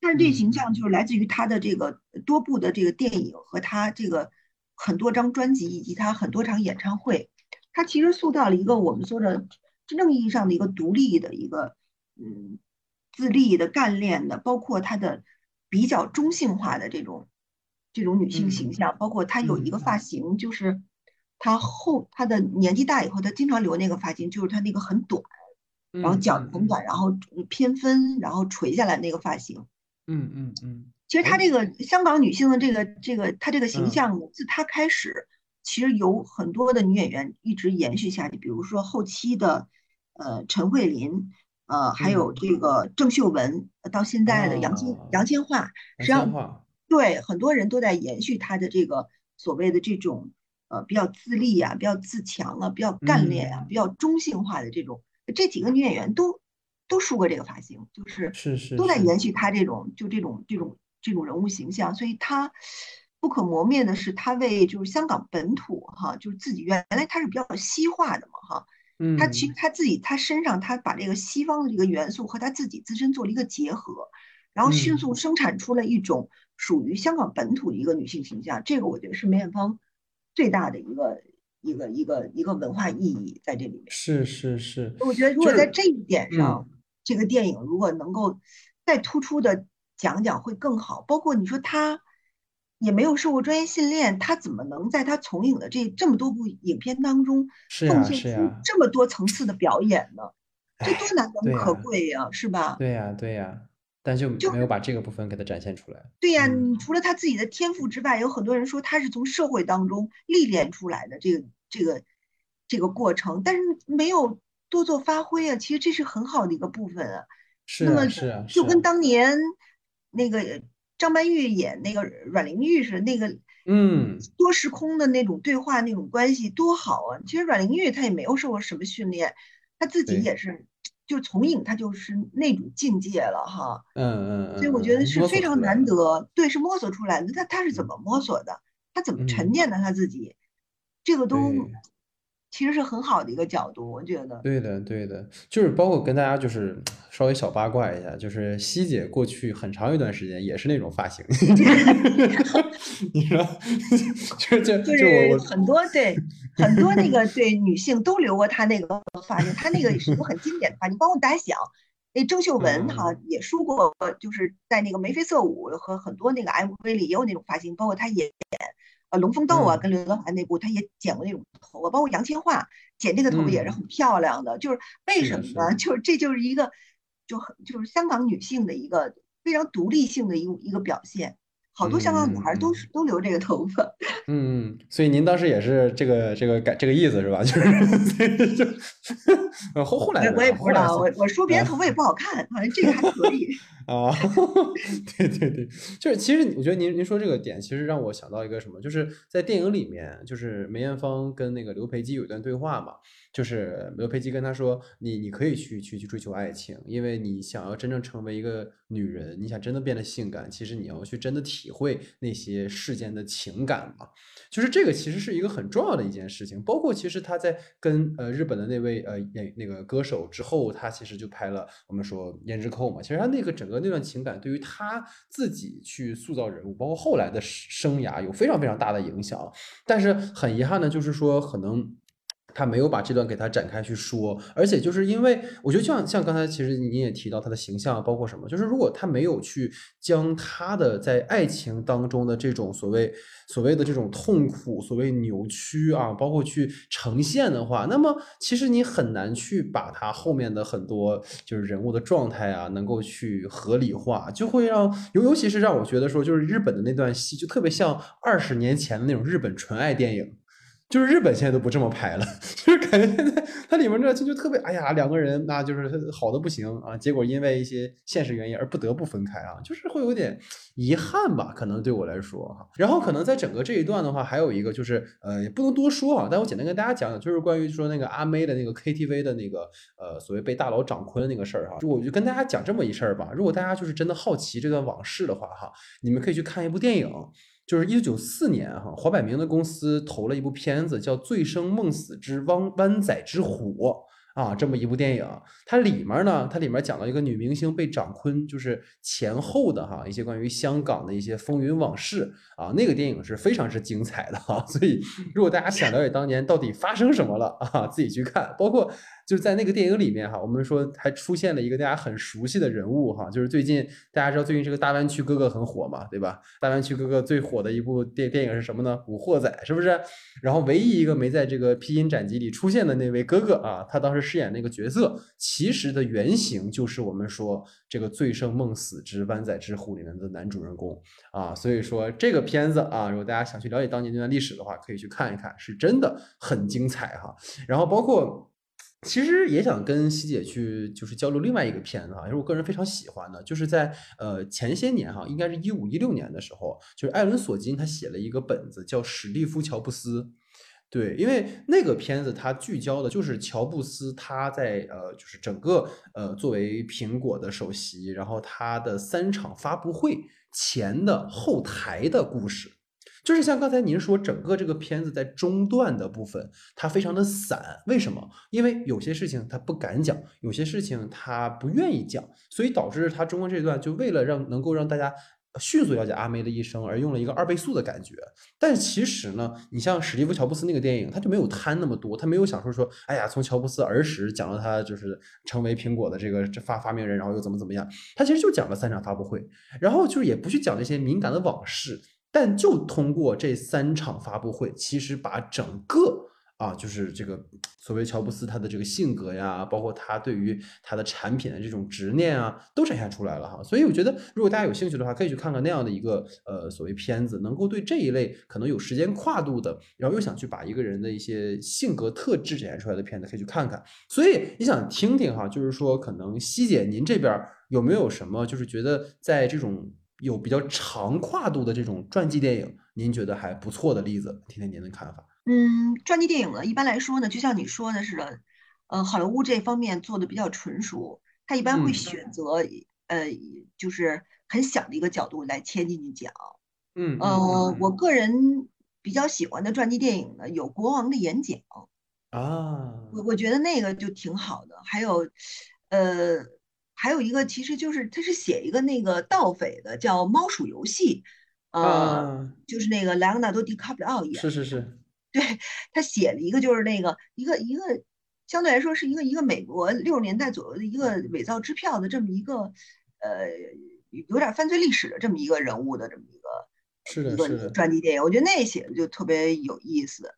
但是这形象就是来自于他的这个多部的这个电影和他这个。很多张专辑以及他很多场演唱会，他其实塑造了一个我们说的真正意义上的一个独立的一个，嗯，自立的干练的，包括他的比较中性化的这种这种女性形象，包括他有一个发型，就是他后他的年纪大以后，他经常留那个发型，就是他那个很短，然后脚很短，然后偏分，然后垂下来那个发型。嗯嗯嗯。其实她这个香港女性的这个这个她这个形象，自她开始，其实有很多的女演员一直延续下去。比如说后期的，呃，陈慧琳，呃，还有这个郑秀文，到现在的杨千杨千嬅，实际上对很多人都在延续她的这个所谓的这种呃比较自立啊、比较自强啊、比较干练啊、比较中性化的这种。这几个女演员都都梳过这个发型，就是是是都在延续他这种就这种这种。这种人物形象，所以他不可磨灭的是，他为就是香港本土哈，就是自己原来他是比较西化的嘛哈，嗯，他其实他自己他身上他把这个西方的这个元素和他自己自身做了一个结合，然后迅速生产出了一种属于香港本土的一个女性形象，这个我觉得是梅艳芳最大的一个一个一个一个文化意义在这里面。是是是，我觉得如果在这一点上，这个电影如果能够再突出的。讲讲会更好，包括你说他也没有受过专业训练，他怎么能在他从影的这这么多部影片当中奉献出这么多层次的表演呢？这多难能可贵呀，是吧？对呀，对呀，但就没有把这个部分给他展现出来。对呀，你除了他自己的天赋之外，有很多人说他是从社会当中历练出来的这个这个这个过程，但是没有多做发挥啊。其实这是很好的一个部分啊。是啊，是啊，就跟当年。那个张曼玉演那个阮玲玉似的那个，嗯，多时空的那种对话那种关系多好啊！其实阮玲玉她也没有受过什么训练，她自己也是，就从影她就是那种境界了哈。嗯嗯所以我觉得是非常难得，对，是摸索出来的。她她是怎么摸索的？她怎么沉淀的？她自己，这个都。其实是很好的一个角度，我觉得。对的，对的，就是包括跟大家就是稍微小八卦一下，就是希姐过去很长一段时间也是那种发型，[LAUGHS] 你说，就就就我很多对很多那个对女性都留过她那个发型，她那个是一个很经典的发型，包括大家想那郑秀文哈也梳过，就是在那个眉飞色舞和很多那个 MV 里也有那种发型，包括她也演呃龙凤斗啊，跟刘德华那部，他也剪过那种头发，包括杨千嬅剪这个头发也是很漂亮的。就是为什么呢？就是这就是一个就很就是香港女性的一个非常独立性的一个一个表现。好多香港女孩都是都留这个头发，[LAUGHS] 嗯，所以您当时也是这个这个感这个意思是吧？[LAUGHS] 就是 [LAUGHS] 就后后来我也不知道，我我说别人头发也不好看，好像这个还可以啊。对对对，就是其实我觉得您您说这个点，其实让我想到一个什么，就是在电影里面，就是梅艳芳跟那个刘培基有一段对话嘛。就是刘培基跟他说：“你你可以去去去追求爱情，因为你想要真正成为一个女人，你想真的变得性感，其实你要去真的体会那些世间的情感嘛。就是这个其实是一个很重要的一件事情。包括其实他在跟呃日本的那位呃演那个歌手之后，他其实就拍了我们说《胭脂扣》嘛。其实他那个整个那段情感对于他自己去塑造人物，包括后来的生涯有非常非常大的影响。但是很遗憾的就是说可能。”他没有把这段给他展开去说，而且就是因为我觉得像像刚才其实你也提到他的形象，包括什么，就是如果他没有去将他的在爱情当中的这种所谓所谓的这种痛苦、所谓扭曲啊，包括去呈现的话，那么其实你很难去把他后面的很多就是人物的状态啊，能够去合理化，就会让尤尤其是让我觉得说，就是日本的那段戏就特别像二十年前的那种日本纯爱电影。就是日本现在都不这么拍了，[LAUGHS] 就是感觉现在它里面这就就特别，哎呀，两个人那就是好的不行啊，结果因为一些现实原因而不得不分开啊，就是会有点遗憾吧，可能对我来说哈。然后可能在整个这一段的话，还有一个就是呃，也不能多说啊，但我简单跟大家讲讲，就是关于说那个阿妹的那个 KTV 的那个呃所谓被大佬掌坤的那个事儿哈，我就跟大家讲这么一事儿吧。如果大家就是真的好奇这段往事的话哈，你们可以去看一部电影。就是一九九四年，哈，黄百鸣的公司投了一部片子，叫《醉生梦死之汪湾仔之虎》。啊，这么一部电影，它里面呢，它里面讲到一个女明星被掌坤，就是前后的哈一些关于香港的一些风云往事啊，那个电影是非常之精彩的哈。所以，如果大家想了解当年到底发生什么了啊，自己去看。包括就是在那个电影里面哈，我们说还出现了一个大家很熟悉的人物哈，就是最近大家知道最近这个大湾区哥哥很火嘛，对吧？大湾区哥哥最火的一部电电影是什么呢？古惑仔是不是？然后唯一一个没在这个披荆斩棘里出现的那位哥哥啊，他当时。饰演那个角色，其实的原型就是我们说这个《醉生梦死之湾仔之虎》里面的男主人公啊，所以说这个片子啊，如果大家想去了解当年那段历史的话，可以去看一看，是真的很精彩哈。然后包括，其实也想跟希姐去就是交流另外一个片子哈，也是我个人非常喜欢的，就是在呃前些年哈，应该是一五一六年的时候，就是艾伦索金他写了一个本子叫《史蒂夫乔布斯》。对，因为那个片子它聚焦的就是乔布斯他在呃，就是整个呃作为苹果的首席，然后他的三场发布会前的后台的故事，就是像刚才您说，整个这个片子在中段的部分它非常的散，为什么？因为有些事情他不敢讲，有些事情他不愿意讲，所以导致他中间这段就为了让能够让大家。迅速了解阿梅的一生，而用了一个二倍速的感觉。但其实呢，你像史蒂夫·乔布斯那个电影，他就没有贪那么多，他没有想说说，哎呀，从乔布斯儿时讲到他就是成为苹果的这个这发发明人，然后又怎么怎么样。他其实就讲了三场发布会，然后就是也不去讲那些敏感的往事，但就通过这三场发布会，其实把整个。啊，就是这个所谓乔布斯他的这个性格呀，包括他对于他的产品的这种执念啊，都展现出来了哈。所以我觉得，如果大家有兴趣的话，可以去看看那样的一个呃所谓片子，能够对这一类可能有时间跨度的，然后又想去把一个人的一些性格特质展现出来的片子，可以去看看。所以你想听听哈，就是说可能西姐您这边有没有什么，就是觉得在这种有比较长跨度的这种传记电影，您觉得还不错的例子，听听您的看法。嗯，传记电影呢，一般来说呢，就像你说的似的，呃，好莱坞这方面做的比较纯熟，他一般会选择呃，就是很小的一个角度来切进去讲。嗯，呃，我个人比较喜欢的传记电影呢，有《国王的演讲》啊，我我觉得那个就挺好的。还有，呃，还有一个其实就是他是写一个那个盗匪的，叫《猫鼠游戏》，呃，就是那个莱昂纳多·迪卡普里奥演。是是是。对他写了一个，就是那个一个一个相对来说是一个一个美国六十年代左右的一个伪造支票的这么一个呃有点犯罪历史的这么一个人物的这么一个是的，一个传记电影，我觉得那写的就特别有意思。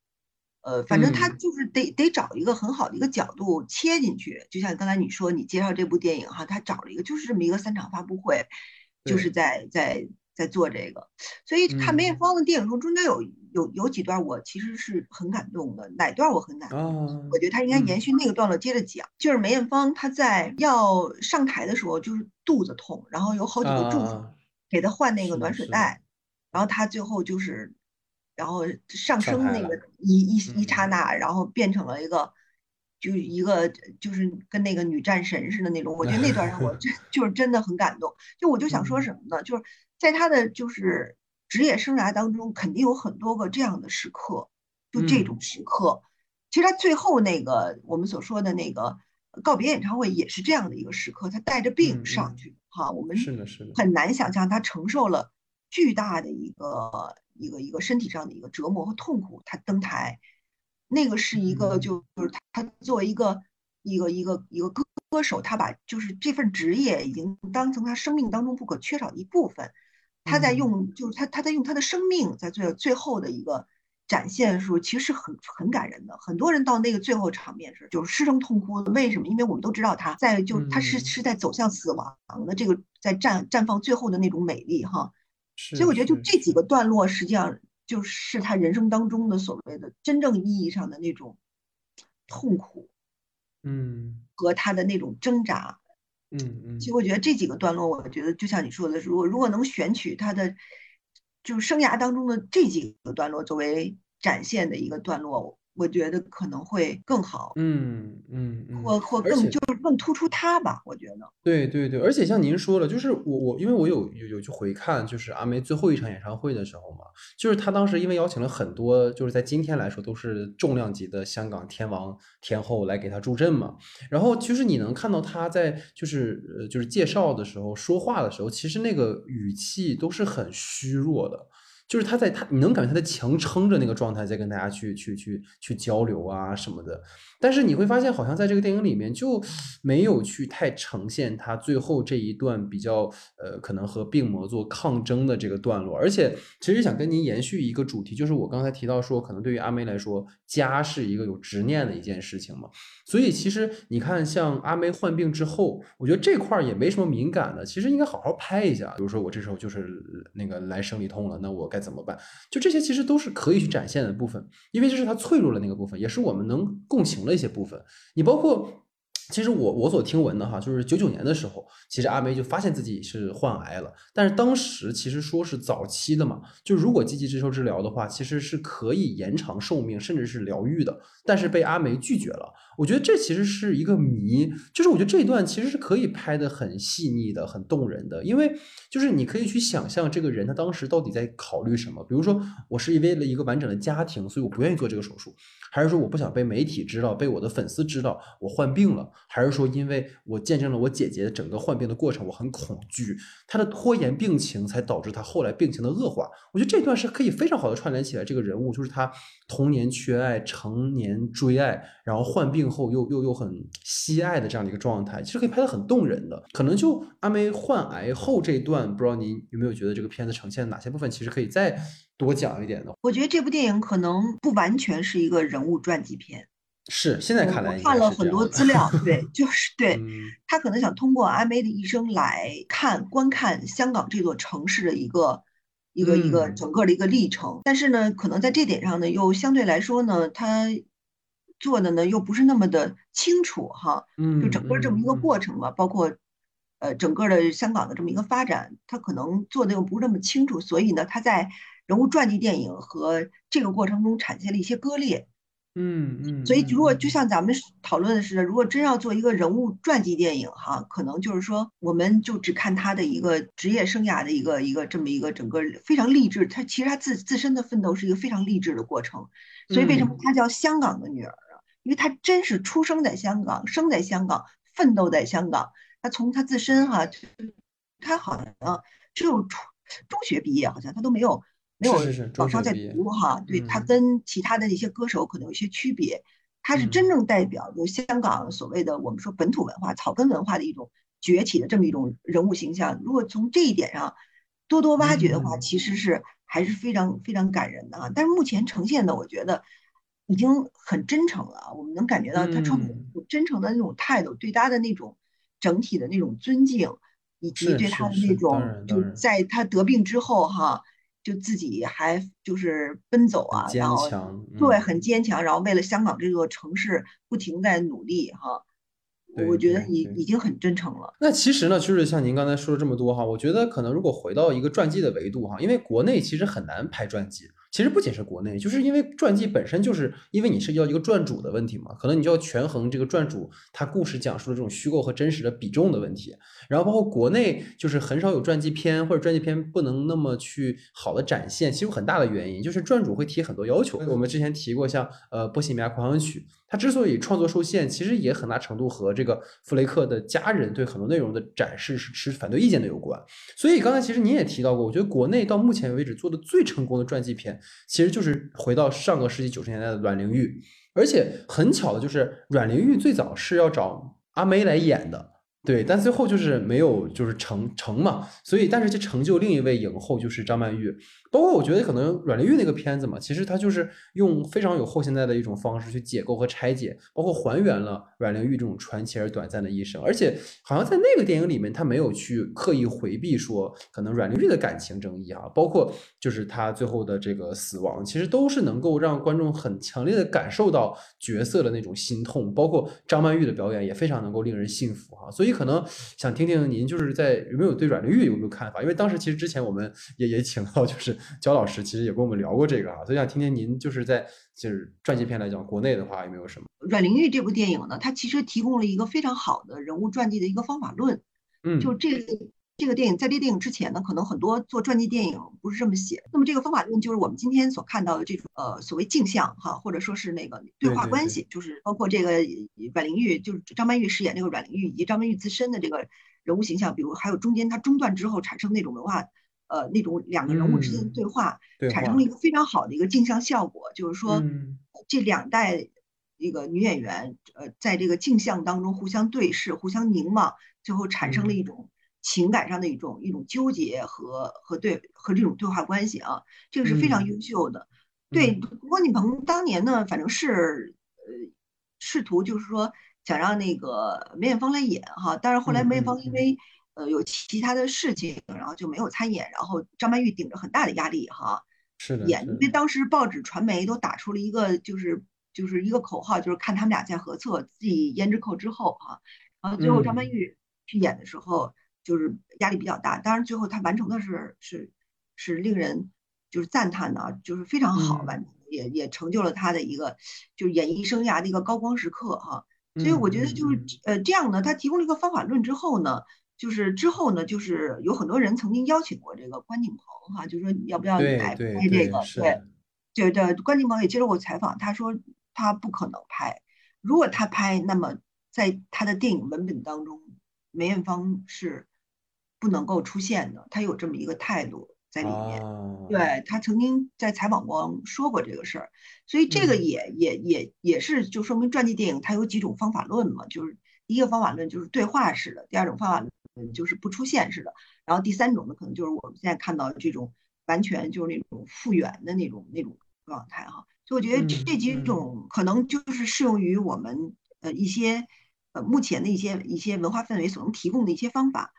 呃，反正他就是得得找一个很好的一个角度切进去，就像刚才你说你介绍这部电影哈，他找了一个就是这么一个三场发布会，就是在在在做这个，所以看梅艳芳的电影中中间有有有几段我其实是很感动的，哪段我很感动？我觉得他应该延续那个段落接着讲，就是梅艳芳她在要上台的时候就是肚子痛，然后有好几个助手给她换那个暖水袋，然后她最后就是。然后上升那个一一一刹那，然后变成了一个，就一个就是跟那个女战神似的那种。我觉得那段让我真 [LAUGHS] 就是真的很感动。就我就想说什么呢？就是在他的就是职业生涯当中，肯定有很多个这样的时刻，就这种时刻。其实他最后那个我们所说的那个告别演唱会也是这样的一个时刻，他带着病上去哈，我们是的，是的，很难想象他承受了巨大的一个。一个一个身体上的一个折磨和痛苦，他登台，那个是一个就就是他作为一个一个一个一个歌歌手，他把就是这份职业已经当成他生命当中不可缺少的一部分，他在用就是他他在用他的生命在最最后的一个展现的时候，其实是很很感人的。很多人到那个最后场面是就是失声痛哭的，为什么？因为我们都知道他在就他是是在走向死亡的这个在绽绽放最后的那种美丽哈。所以我觉得，就这几个段落，实际上就是他人生当中的所谓的真正意义上的那种痛苦，嗯，和他的那种挣扎，嗯嗯。其实我觉得这几个段落，我觉得就像你说的，如果如果能选取他的，就是生涯当中的这几个段落作为展现的一个段落。我觉得可能会更好，嗯嗯嗯，或或更就是更突出他吧，我觉得。对对对，而且像您说了，就是我我因为我有有有去回看，就是阿梅最后一场演唱会的时候嘛，就是他当时因为邀请了很多，就是在今天来说都是重量级的香港天王天后来给他助阵嘛，然后其实你能看到他在就是呃就是介绍的时候说话的时候，其实那个语气都是很虚弱的。就是他在他，你能感觉他的强撑着那个状态，在跟大家去去去去交流啊什么的。但是你会发现，好像在这个电影里面就没有去太呈现他最后这一段比较呃，可能和病魔做抗争的这个段落。而且，其实想跟您延续一个主题，就是我刚才提到说，可能对于阿梅来说，家是一个有执念的一件事情嘛。所以，其实你看，像阿梅患病之后，我觉得这块儿也没什么敏感的，其实应该好好拍一下。比如说，我这时候就是那个来生理痛了，那我该怎么办？就这些，其实都是可以去展现的部分，因为这是他脆弱的那个部分，也是我们能共情。的一些部分，你包括，其实我我所听闻的哈，就是九九年的时候，其实阿梅就发现自己是患癌了，但是当时其实说是早期的嘛，就如果积极接受治疗的话，其实是可以延长寿命，甚至是疗愈的，但是被阿梅拒绝了。我觉得这其实是一个谜，就是我觉得这一段其实是可以拍的很细腻的、很动人的，因为就是你可以去想象这个人他当时到底在考虑什么。比如说，我是为了一个完整的家庭，所以我不愿意做这个手术，还是说我不想被媒体知道、被我的粉丝知道我患病了，还是说因为我见证了我姐姐整个患病的过程，我很恐惧，她的拖延病情才导致她后来病情的恶化。我觉得这段是可以非常好的串联起来，这个人物就是他童年缺爱、成年追爱，然后患病。后又又又很惜爱的这样的一个状态，其实可以拍得很动人的。可能就阿梅患癌后这一段，不知道您有没有觉得这个片子呈现哪些部分，其实可以再多讲一点的。我觉得这部电影可能不完全是一个人物传记片，是现在看来看了很多资料，[LAUGHS] 对，就是对他可能想通过阿梅的一生来看观看香港这座城市的一个一个一个整个的一个历程。但是呢，可能在这点上呢，又相对来说呢，他。做的呢又不是那么的清楚哈，嗯，就整个这么一个过程吧，包括，呃，整个的香港的这么一个发展，他可能做的又不是那么清楚，所以呢，他在人物传记电影和这个过程中产生了一些割裂，嗯嗯，所以如果就像咱们讨论的似的，如果真要做一个人物传记电影哈，可能就是说，我们就只看他的一个职业生涯的一个一个这么一个整个非常励志，他其实他自自身的奋斗是一个非常励志的过程，所以为什么她叫香港的女儿？因为他真是出生在香港，生在香港，奋斗在香港。他从他自身哈，他好像只有初中学毕业，好像他都没有没有往上在读哈。对他跟其他的一些歌手可能有些区别。他是真正代表就香港所谓的我们说本土文化、草根文化的一种崛起的这么一种人物形象。如果从这一点上多多挖掘的话，其实是还是非常非常感人的啊。但是目前呈现的，我觉得已经很真诚了，我们能感觉到他真诚的那种态度，对他的那种整体的那种尊敬，以及对他的那种就在他得病之后哈。就自己还就是奔走啊，然后对很坚强，然后为了香港这座城市不停在努力哈。我觉得已已经很真诚了。那其实呢，就是像您刚才说了这么多哈，我觉得可能如果回到一个传记的维度哈，因为国内其实很难拍传记。其实不仅是国内，就是因为传记本身就是因为你涉及到一个传主的问题嘛，可能你就要权衡这个传主他故事讲述的这种虚构和真实的比重的问题。然后包括国内就是很少有传记片或者传记片不能那么去好的展现，其实有很大的原因就是传主会提很多要求。我们之前提过，像呃《波西米亚狂想曲》。他之所以创作受限，其实也很大程度和这个弗雷克的家人对很多内容的展示是持反对意见的有关。所以刚才其实您也提到过，我觉得国内到目前为止做的最成功的传记片，其实就是回到上个世纪九十年代的阮玲玉。而且很巧的就是阮玲玉最早是要找阿梅来演的。对，但最后就是没有，就是成成嘛，所以但是就成就另一位影后就是张曼玉，包括我觉得可能阮玲玉那个片子嘛，其实它就是用非常有后现代的一种方式去解构和拆解，包括还原了阮玲玉这种传奇而短暂的一生，而且好像在那个电影里面，他没有去刻意回避说可能阮玲玉的感情争议啊，包括就是他最后的这个死亡，其实都是能够让观众很强烈的感受到角色的那种心痛，包括张曼玉的表演也非常能够令人信服哈，所以。可能想听听您就是在有没有对阮玲玉有没有看法？因为当时其实之前我们也也请到就是焦老师，其实也跟我们聊过这个啊，所以想听听您就是在就是传记片来讲，国内的话有没有什么？阮玲玉这部电影呢，它其实提供了一个非常好的人物传记的一个方法论，嗯，就这个。这个电影在这电影之前呢，可能很多做传记电影不是这么写。那么这个方法论就是我们今天所看到的这种呃所谓镜像哈，或者说是那个对话关系，就是包括这个阮玲玉，就是张曼玉饰演这个阮玲玉以及张曼玉自身的这个人物形象，比如还有中间它中断之后产生那种文化呃那种两个人物之间的对话，产生了一个非常好的一个镜像效果，就是说这两代一个女演员呃在这个镜像当中互相对视、互相凝望，最后产生了一种。情感上的一种一种纠结和和对和这种对话关系啊，这个是非常优秀的。对，郭敬鹏当年呢，反正是呃试图就是说想让那个梅艳芳来演哈，但是后来梅艳芳因为呃有其他的事情，然后就没有参演。然后张曼玉顶着很大的压力哈，是的，演。因为当时报纸传媒都打出了一个就是就是一个口号，就是看他们俩在合作，自己胭脂扣之后啊，然后最后张曼玉去演的时候。就是压力比较大，当然最后她完成的是是是令人就是赞叹的，就是非常好完成，也也成就了他的一个就是演艺生涯的一个高光时刻哈。所以我觉得就是呃这样呢，他提供了一个方法论之后呢，就是之后呢，就是有很多人曾经邀请过这个关锦鹏哈，就说要不要你来拍这个？对，对对，关锦鹏也接受过采访，他说他不可能拍，如果他拍，那么在他的电影文本当中，梅艳芳是。不能够出现的，他有这么一个态度在里面。对他曾经在采访过说过这个事儿，所以这个也也也也是就说明传记电影它有几种方法论嘛，就是第一个方法论就是对话式的，第二种方法论就是不出现似的，然后第三种呢可能就是我们现在看到这种完全就是那种复原的那种那种状态哈。所以我觉得这这几种可能就是适用于我们呃一些呃目前的一些一些文化氛围所能提供的一些方法。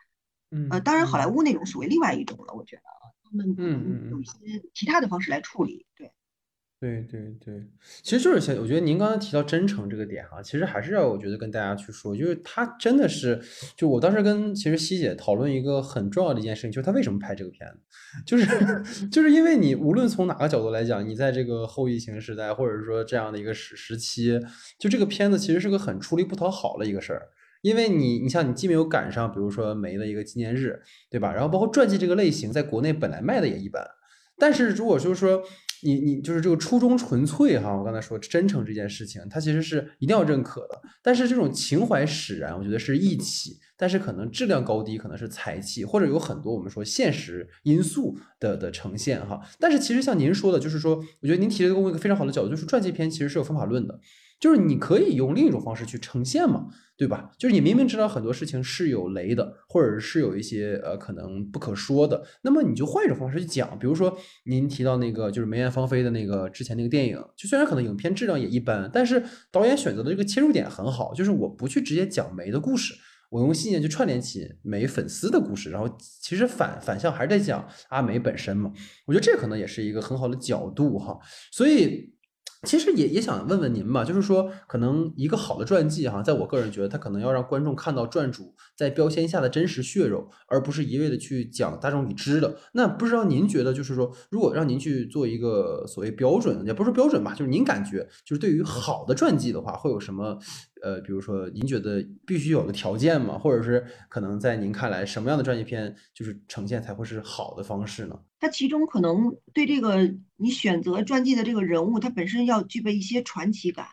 呃，当然，好莱坞那种属于另外一种了，我觉得啊，他们嗯有一些其他的方式来处理，对，对对对，其实就是想，我觉得您刚才提到真诚这个点哈，其实还是要我觉得跟大家去说，就是他真的是，就我当时跟其实西姐讨论一个很重要的一件事情，就是他为什么拍这个片子，就是 [LAUGHS] 就是因为你无论从哪个角度来讲，你在这个后疫情时代，或者说这样的一个时时期，就这个片子其实是个很出力不讨好的一个事儿。因为你，你像你既没有赶上，比如说梅的一个纪念日，对吧？然后包括传记这个类型，在国内本来卖的也一般。但是如果就是说你你就是这个初衷纯粹哈，我刚才说真诚这件事情，它其实是一定要认可的。但是这种情怀使然，我觉得是义气，但是可能质量高低可能是才气，或者有很多我们说现实因素的的呈现哈。但是其实像您说的，就是说，我觉得您提了一个非常好的角度，就是传记片其实是有方法论的。就是你可以用另一种方式去呈现嘛，对吧？就是你明明知道很多事情是有雷的，或者是有一些呃可能不可说的，那么你就换一种方式去讲。比如说您提到那个就是梅艳芳菲的那个之前那个电影，就虽然可能影片质量也一般，但是导演选择的这个切入点很好，就是我不去直接讲梅的故事。我用信念去串联起梅粉丝的故事，然后其实反反向还是在讲阿梅本身嘛。我觉得这可能也是一个很好的角度哈。所以其实也也想问问您吧，就是说可能一个好的传记哈，在我个人觉得，它可能要让观众看到传主在标签下的真实血肉，而不是一味的去讲大众已知的。那不知道您觉得，就是说如果让您去做一个所谓标准，也不是标准吧，就是您感觉就是对于好的传记的话，会有什么？呃，比如说，您觉得必须有的条件吗？或者是可能在您看来，什么样的传记片就是呈现才会是好的方式呢？它其中可能对这个你选择传记的这个人物，他本身要具备一些传奇感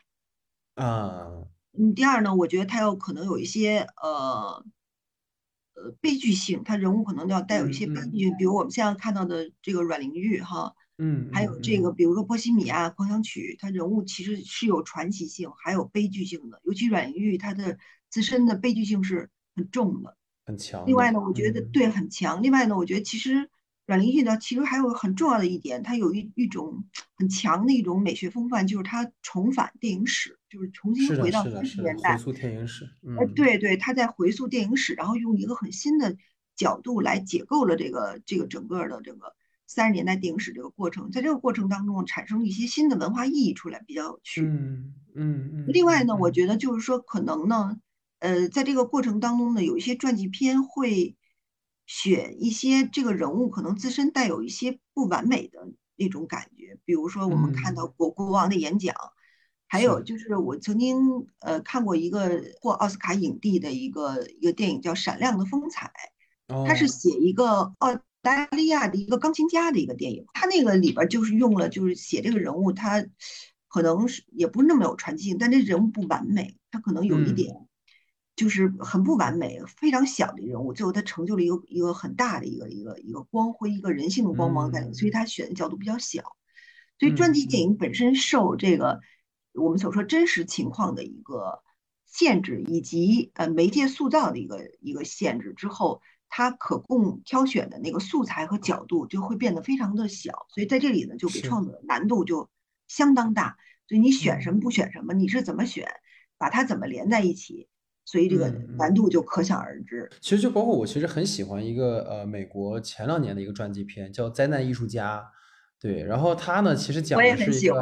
啊。嗯，第二呢，我觉得他要可能有一些呃呃悲剧性，他人物可能要带有一些悲剧性，比如我们现在看到的这个阮玲玉哈。嗯，还有这个，比如说《波西米亚狂想曲》，它人物其实是有传奇性，还有悲剧性的。尤其阮玲玉，她的自身的悲剧性是很重的，很强。另外呢，我觉得对很强。另外呢，我觉得其实阮玲玉呢，其实还有很重要的一点，她有一一种很强的一种美学风范，就是她重返电影史，就是重新回到三十年代，回溯电影史。哎，对对，她在回溯电影史，然后用一个很新的角度来解构了这个这个整个的这个。三十年代电影史这个过程，在这个过程当中产生一些新的文化意义出来，比较有趣。嗯嗯嗯。另外呢，我觉得就是说，可能呢，呃，在这个过程当中呢，有一些传记片会选一些这个人物可能自身带有一些不完美的那种感觉，比如说我们看到国国王的演讲，还有就是我曾经呃看过一个获奥斯卡影帝的一个一个电影叫《闪亮的风采》，他是写一个奥。澳大利亚的一个钢琴家的一个电影，他那个里边就是用了，就是写这个人物，他可能是也不是那么有传奇性，但这人物不完美，他可能有一点就是很不完美，非常小的人物，最后他成就了一个一个很大的一个一个一个光辉，一个人性的光芒在里，所以他选的角度比较小。所以传记电影本身受这个我们所说真实情况的一个限制，以及呃媒介塑造的一个一个限制之后。它可供挑选的那个素材和角度就会变得非常的小，所以在这里呢，就给创作难度就相当大。所以你选什么不选什么，你是怎么选，把它怎么连在一起，所以这个难度就可想而知。其实就包括我其实很喜欢一个呃美国前两年的一个传记片，叫《灾难艺术家》。对，然后他呢，其实讲的是一个。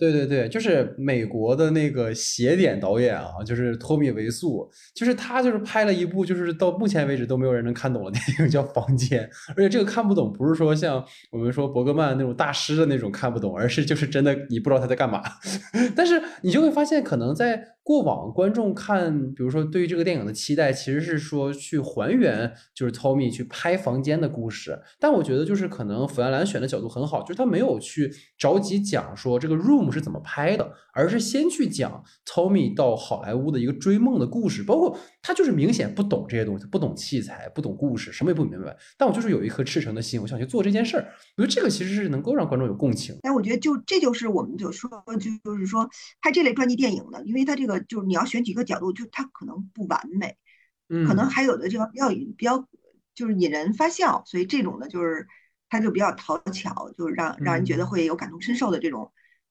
对对对，就是美国的那个邪典导演啊，就是托米·维素，就是他就是拍了一部，就是到目前为止都没有人能看懂的 [LAUGHS] 电影，叫《房间》。而且这个看不懂，不是说像我们说伯格曼那种大师的那种看不懂，而是就是真的你不知道他在干嘛。[LAUGHS] 但是你就会发现，可能在。过往观众看，比如说对于这个电影的期待，其实是说去还原，就是 Tommy 去拍房间的故事。但我觉得就是可能弗兰兰选的角度很好，就是他没有去着急讲说这个 Room 是怎么拍的，而是先去讲 Tommy 到好莱坞的一个追梦的故事。包括他就是明显不懂这些东西，不懂器材，不懂故事，什么也不明白。但我就是有一颗赤诚的心，我想去做这件事儿。我觉得这个其实是能够让观众有共情。但我觉得就这就是我们就说就就是说拍这类传记电影的，因为他这个。就是你要选几个角度，就它可能不完美，嗯，可能还有的就比较比较就是引人发笑，所以这种呢就是他就比较讨巧，就是让让人觉得会有感同身受的这种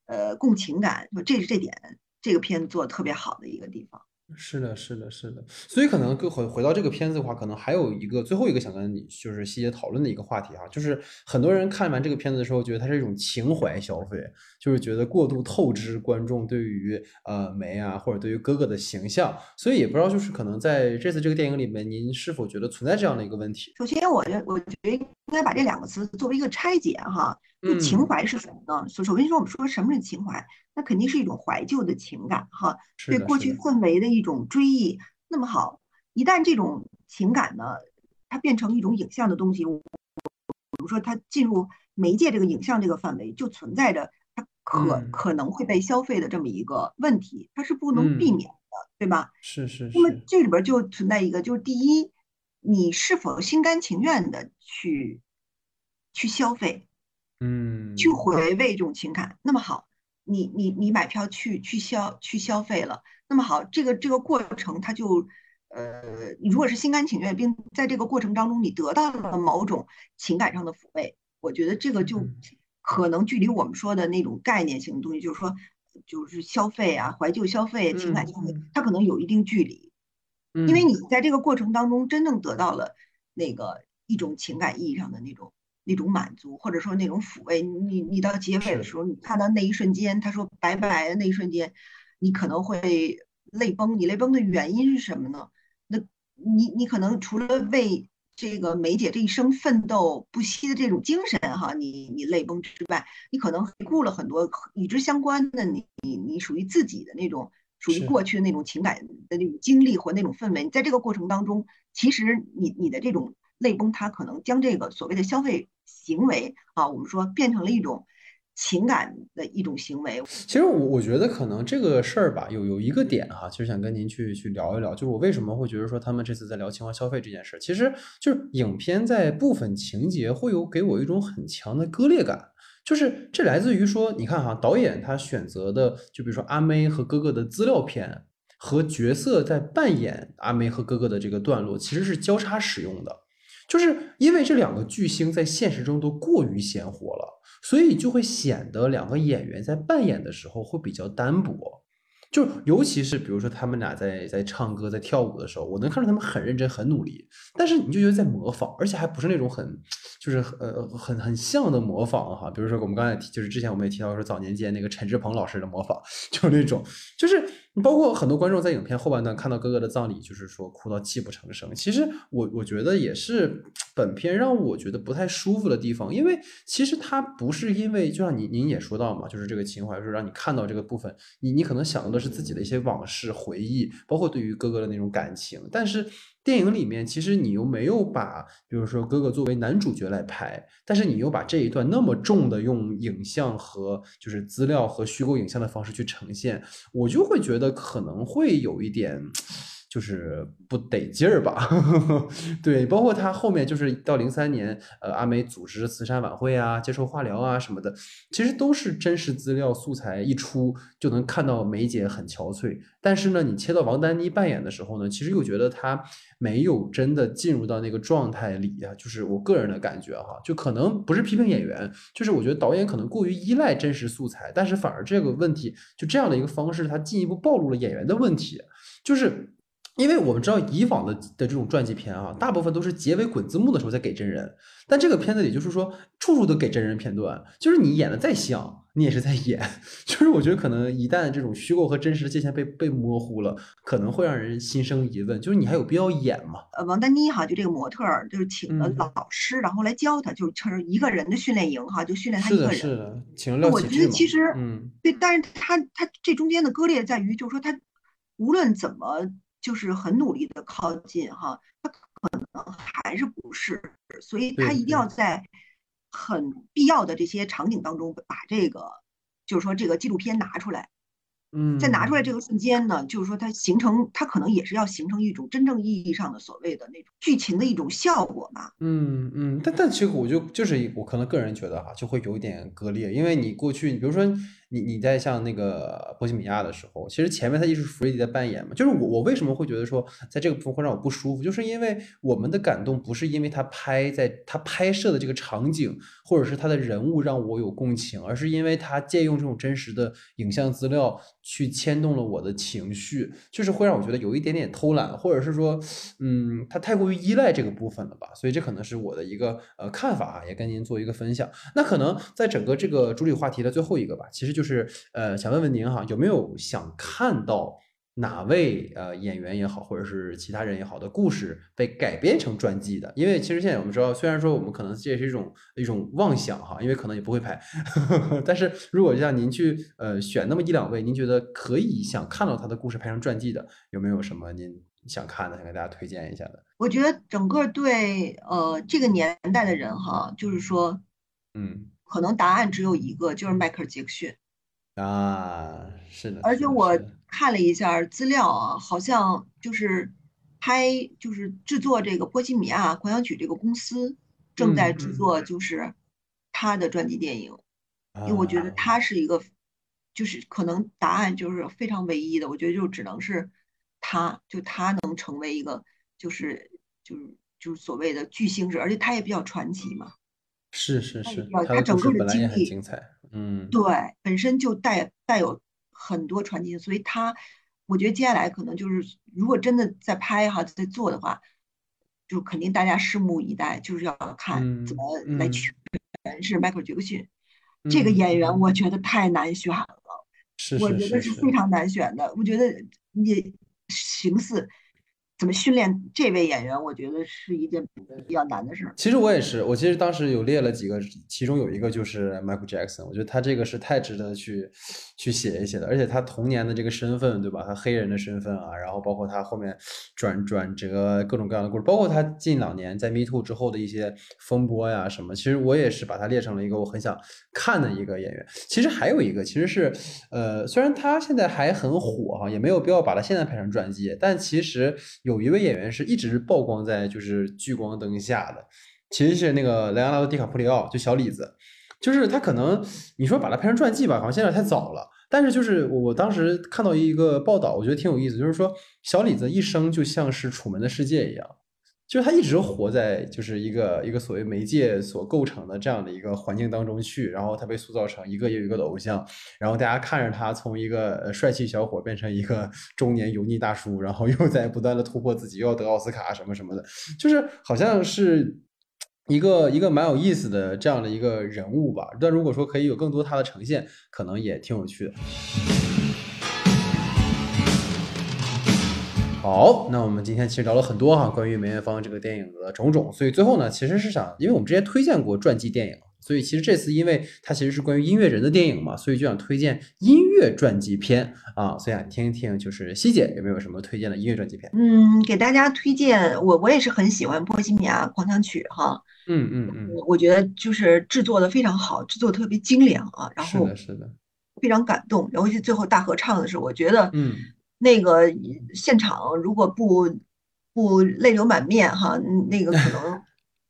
呃共情感，就这是这点这个片子做的特别好的一个地方。是的，是的，是的，所以可能回回到这个片子的话，可能还有一个最后一个想跟你就是细节讨论的一个话题哈，就是很多人看完这个片子的时候，觉得它是一种情怀消费，就是觉得过度透支观众对于呃梅啊或者对于哥哥的形象，所以也不知道就是可能在这次这个电影里面，您是否觉得存在这样的一个问题？首先，我觉我觉得应该把这两个词作为一个拆解哈，就情怀是什么呢？首首先说我们说什么是情怀？那肯定是一种怀旧的情感，哈，对过去氛围的一种追忆。那么好，一旦这种情感呢，它变成一种影像的东西，比如说它进入媒介这个影像这个范围，就存在着它可可能会被消费的这么一个问题，它是不能避免的，对吧？是是。那么这里边就存在一个，就是第一，你是否心甘情愿的去去消费，嗯，去回味这种情感？那么好。你你你买票去去消去消费了，那么好，这个这个过程它就呃，如果是心甘情愿，并在这个过程当中你得到了某种情感上的抚慰，我觉得这个就可能距离我们说的那种概念性的东西，就是说就是消费啊，怀旧消费、情感消费，它可能有一定距离，因为你在这个过程当中真正得到了那个一种情感意义上的那种。那种满足，或者说那种抚慰，你你到结尾的时候，你看到那一瞬间，他说拜拜的那一瞬间，你可能会泪崩。你泪崩的原因是什么呢？那你你可能除了为这个梅姐这一生奋斗不息的这种精神哈，你你泪崩之外，你可能回顾了很多与之相关的你你你属于自己的那种属于过去的那种情感的那种经历或那种氛围。在这个过程当中，其实你你的这种泪崩，它可能将这个所谓的消费。行为啊，我们说变成了一种情感的一种行为。其实我我觉得可能这个事儿吧，有有一个点哈，其实想跟您去去聊一聊，就是我为什么会觉得说他们这次在聊情怀消费这件事，其实就是影片在部分情节会有给我一种很强的割裂感，就是这来自于说，你看哈，导演他选择的，就比如说阿妹和哥哥的资料片和角色在扮演阿妹和哥哥的这个段落，其实是交叉使用的。就是因为这两个巨星在现实中都过于鲜活了，所以就会显得两个演员在扮演的时候会比较单薄。就尤其是比如说他们俩在在唱歌在跳舞的时候，我能看出他们很认真很努力，但是你就觉得在模仿，而且还不是那种很就是呃很很像的模仿哈。比如说我们刚才提，就是之前我们也提到说早年间那个陈志朋老师的模仿，[LAUGHS] 就是那种就是。包括很多观众在影片后半段看到哥哥的葬礼，就是说哭到泣不成声。其实我我觉得也是本片让我觉得不太舒服的地方，因为其实他不是因为，就像您您也说到嘛，就是这个情怀，说让你看到这个部分，你你可能想到的是自己的一些往事回忆，包括对于哥哥的那种感情，但是。电影里面其实你又没有把，比如说哥哥作为男主角来拍，但是你又把这一段那么重的用影像和就是资料和虚构影像的方式去呈现，我就会觉得可能会有一点。就是不得劲儿吧，[LAUGHS] 对，包括他后面就是到零三年，呃，阿美组织慈善晚会啊，接受化疗啊什么的，其实都是真实资料素材一出就能看到梅姐很憔悴。但是呢，你切到王丹妮扮演的时候呢，其实又觉得她没有真的进入到那个状态里啊。就是我个人的感觉哈，就可能不是批评演员，就是我觉得导演可能过于依赖真实素材，但是反而这个问题就这样的一个方式，它进一步暴露了演员的问题，就是。因为我们知道以往的的这种传记片啊，大部分都是结尾滚字幕的时候再给真人，但这个片子里就是说处处都给真人片段，就是你演的再像，你也是在演。[LAUGHS] 就是我觉得可能一旦这种虚构和真实的界限被被模糊了，可能会让人心生疑问，就是你还有必要演吗？呃，王丹妮哈，就这个模特儿，就是请了老师，然后来教他，就是成一个人的训练营哈，就训练他一个人。是的，是的，请了我觉得其实，嗯，对，但是他他这中间的割裂在于，就是说他无论怎么。就是很努力的靠近哈，他可能还是不是，所以他一定要在很必要的这些场景当中把这个，就是说这个纪录片拿出来。嗯，在拿出来这个瞬间呢，就是说它形成，它可能也是要形成一种真正意义上的所谓的那种剧情的一种效果嘛。嗯嗯，但但其实我就就是我可能个人觉得哈，就会有一点割裂，因为你过去，你比如说你你在像那个波西米亚的时候，其实前面他一直是弗雷迪在扮演嘛，就是我我为什么会觉得说在这个部分会让我不舒服，就是因为我们的感动不是因为他拍在他拍摄的这个场景，或者是他的人物让我有共情，而是因为他借用这种真实的影像资料。去牵动了我的情绪，就是会让我觉得有一点点偷懒，或者是说，嗯，他太过于依赖这个部分了吧？所以这可能是我的一个呃看法啊，也跟您做一个分享。那可能在整个这个主理话题的最后一个吧，其实就是呃想问问您哈，有没有想看到？哪位呃演员也好，或者是其他人也好的故事被改编成传记的？因为其实现在我们知道，虽然说我们可能这也是一种一种妄想哈，因为可能也不会拍。呵 [LAUGHS] 呵但是如果让您去呃选那么一两位，您觉得可以想看到他的故事拍成传记的，有没有什么您想看的，想给大家推荐一下的？我觉得整个对呃这个年代的人哈，就是说，嗯，可能答案只有一个，就是迈克尔·杰克逊。啊，是的，而且我看了一下资料啊，好像就是拍就是制作这个《波西米亚狂想曲》这个公司正在制作就是他的专辑电影，因为我觉得。他是一个就是可能答案就是非常唯一的，我觉得就只能是他，就他能成为一个就是就是就是所谓的巨星式，而且他也比较传奇嘛。是是是，他整个的经历精彩，嗯，对，本身就带带有很多传奇，所以他，我觉得接下来可能就是，如果真的在拍哈，在做的话，就肯定大家拭目以待，就是要看怎么来诠释迈克尔杰克逊这个演员，我觉得太难选了，是，我觉得是非。常难选的，我觉得你形似。怎么训练这位演员？我觉得是一件比较难的事儿。其实我也是，我其实当时有列了几个，其中有一个就是 Michael Jackson。我觉得他这个是太值得去去写一写的，而且他童年的这个身份，对吧？他黑人的身份啊，然后包括他后面转转折各种各样的故事，包括他近两年在 Me Too 之后的一些风波呀什么。其实我也是把他列成了一个我很想看的一个演员。其实还有一个，其实是呃，虽然他现在还很火哈，也没有必要把他现在拍成传记，但其实。有一位演员是一直曝光在就是聚光灯下的，其实是那个莱昂纳多·迪卡普里奥，就小李子，就是他可能你说把他拍成传记吧，好像现在太早了。但是就是我当时看到一个报道，我觉得挺有意思，就是说小李子一生就像是《楚门的世界》一样。就他一直活在就是一个一个所谓媒介所构成的这样的一个环境当中去，然后他被塑造成一个又一个的偶像，然后大家看着他从一个帅气小伙变成一个 [LAUGHS] 中年油腻大叔，然后又在不断的突破自己，又要得奥斯卡什么什么的，就是好像是一个一个蛮有意思的这样的一个人物吧。但如果说可以有更多他的呈现，可能也挺有趣的。好，那我们今天其实聊了很多哈，关于梅艳芳这个电影的种种，所以最后呢，其实是想，因为我们之前推荐过传记电影，所以其实这次因为它其实是关于音乐人的电影嘛，所以就想推荐音乐传记片。啊，所以想听一听，就是西姐有没有什么推荐的音乐传记片？嗯，给大家推荐，我我也是很喜欢《波西米亚狂想曲》哈，嗯嗯嗯，我觉得就是制作的非常好，制作特别精良啊，然后是的，是的，非常感动，尤其最后大合唱的时候，我觉得嗯。那个现场如果不不泪流满面哈，那个可能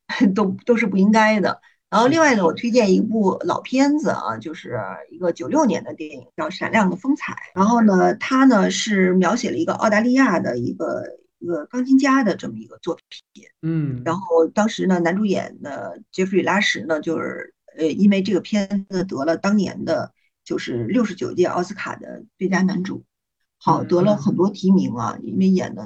[LAUGHS] 都都是不应该的。然后另外呢，我推荐一部老片子啊，就是一个九六年的电影，叫《闪亮的风采》。然后呢，它呢是描写了一个澳大利亚的一个一个钢琴家的这么一个作品。嗯。然后当时呢，男主演的杰弗里·拉什呢，就是呃，因为这个片子得了当年的就是六十九届奥斯卡的最佳男主。好，得了很多提名啊，因为演的，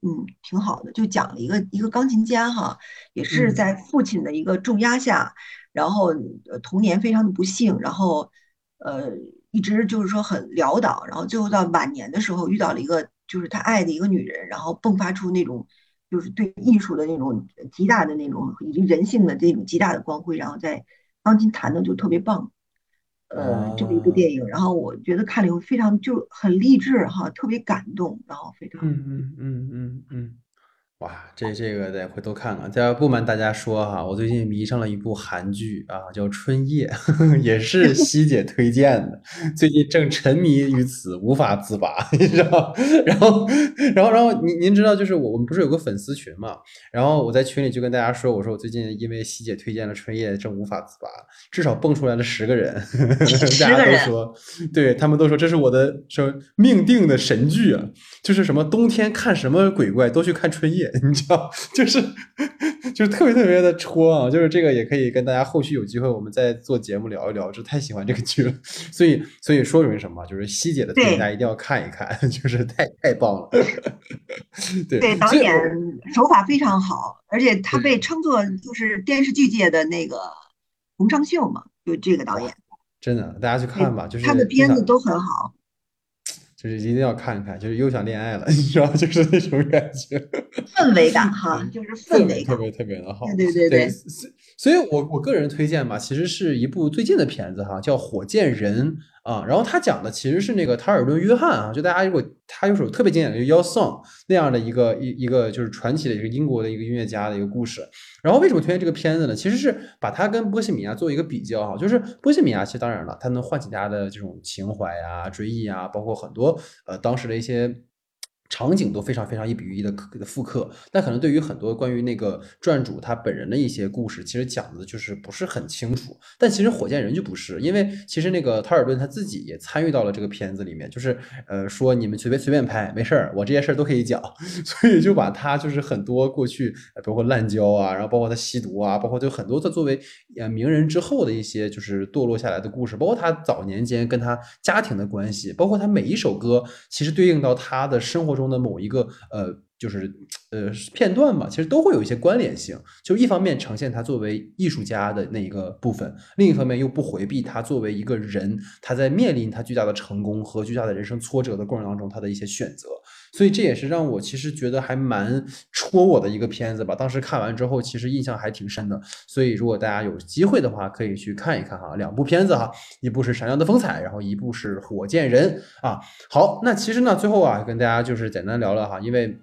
嗯，挺好的。就讲了一个一个钢琴家哈，也是在父亲的一个重压下，然后童年非常的不幸，然后呃一直就是说很潦倒，然后最后到晚年的时候遇到了一个就是他爱的一个女人，然后迸发出那种就是对艺术的那种极大的那种以及人性的这种极大的光辉，然后在钢琴弹的就特别棒。呃，这么一个电影，然后我觉得看了以后非常就很励志哈，特别感动，然后非常嗯嗯嗯嗯嗯。哇，这这个得回头看看。再不瞒大家说哈，我最近迷上了一部韩剧啊，叫《春夜》，[LAUGHS] 也是希姐推荐的。最近正沉迷于此，无法自拔，[LAUGHS] 你知道？然后，然后，然后，您您知道，就是我我们不是有个粉丝群嘛？然后我在群里就跟大家说，我说我最近因为希姐推荐了《春夜》，正无法自拔，至少蹦出来了十个人，[LAUGHS] 大家都说，对他们都说这是我的说命定的神剧啊，就是什么冬天看什么鬼怪都去看《春夜》。你知道，就是就是特别特别的戳啊！就是这个也可以跟大家后续有机会，我们再做节目聊一聊。就太喜欢这个剧了，所以所以说明什么？就是希姐的推荐，大家一定要看一看，[LAUGHS] 就是太太棒了。[LAUGHS] 对对，导演手法非常好，而且他被称作就是电视剧界的那个洪昌秀嘛，就这个导演。真的，大家去看吧，就是他的片子都很好。就是一定要看一看，就是又想恋爱了，[LAUGHS] 你知道，就是那种感觉，氛围感哈，就是氛围特别特别的好。对对对。所以，我我个人推荐嘛，其实是一部最近的片子哈，叫《火箭人》啊。然后他讲的其实是那个塔尔顿·约翰啊，就大家如果他有首特别经典的《Your Song》那样的一个一一个就是传奇的一个英国的一个音乐家的一个故事。然后为什么推荐这个片子呢？其实是把它跟《波西米亚》做一个比较哈，就是《波西米亚》其实当然了，它能唤起大家的这种情怀啊、追忆啊，包括很多呃当时的一些。场景都非常非常一比一的复刻，但可能对于很多关于那个传主他本人的一些故事，其实讲的就是不是很清楚。但其实火箭人就不是，因为其实那个塔尔顿他自己也参与到了这个片子里面，就是呃说你们随便随便拍没事儿，我这些事儿都可以讲，[LAUGHS] 所以就把他就是很多过去包括滥交啊，然后包括他吸毒啊，包括就很多他作为呃名人之后的一些就是堕落下来的故事，包括他早年间跟他家庭的关系，包括他每一首歌其实对应到他的生活中。中的某一个呃，就是呃片段嘛，其实都会有一些关联性。就一方面呈现他作为艺术家的那一个部分，另一方面又不回避他作为一个人，他在面临他巨大的成功和巨大的人生挫折的过程当中，他的一些选择。所以这也是让我其实觉得还蛮戳我的一个片子吧。当时看完之后，其实印象还挺深的。所以如果大家有机会的话，可以去看一看哈，两部片子哈，一部是《闪亮的风采》，然后一部是《火箭人》啊。好，那其实呢，最后啊，跟大家就是简单聊聊哈，因为。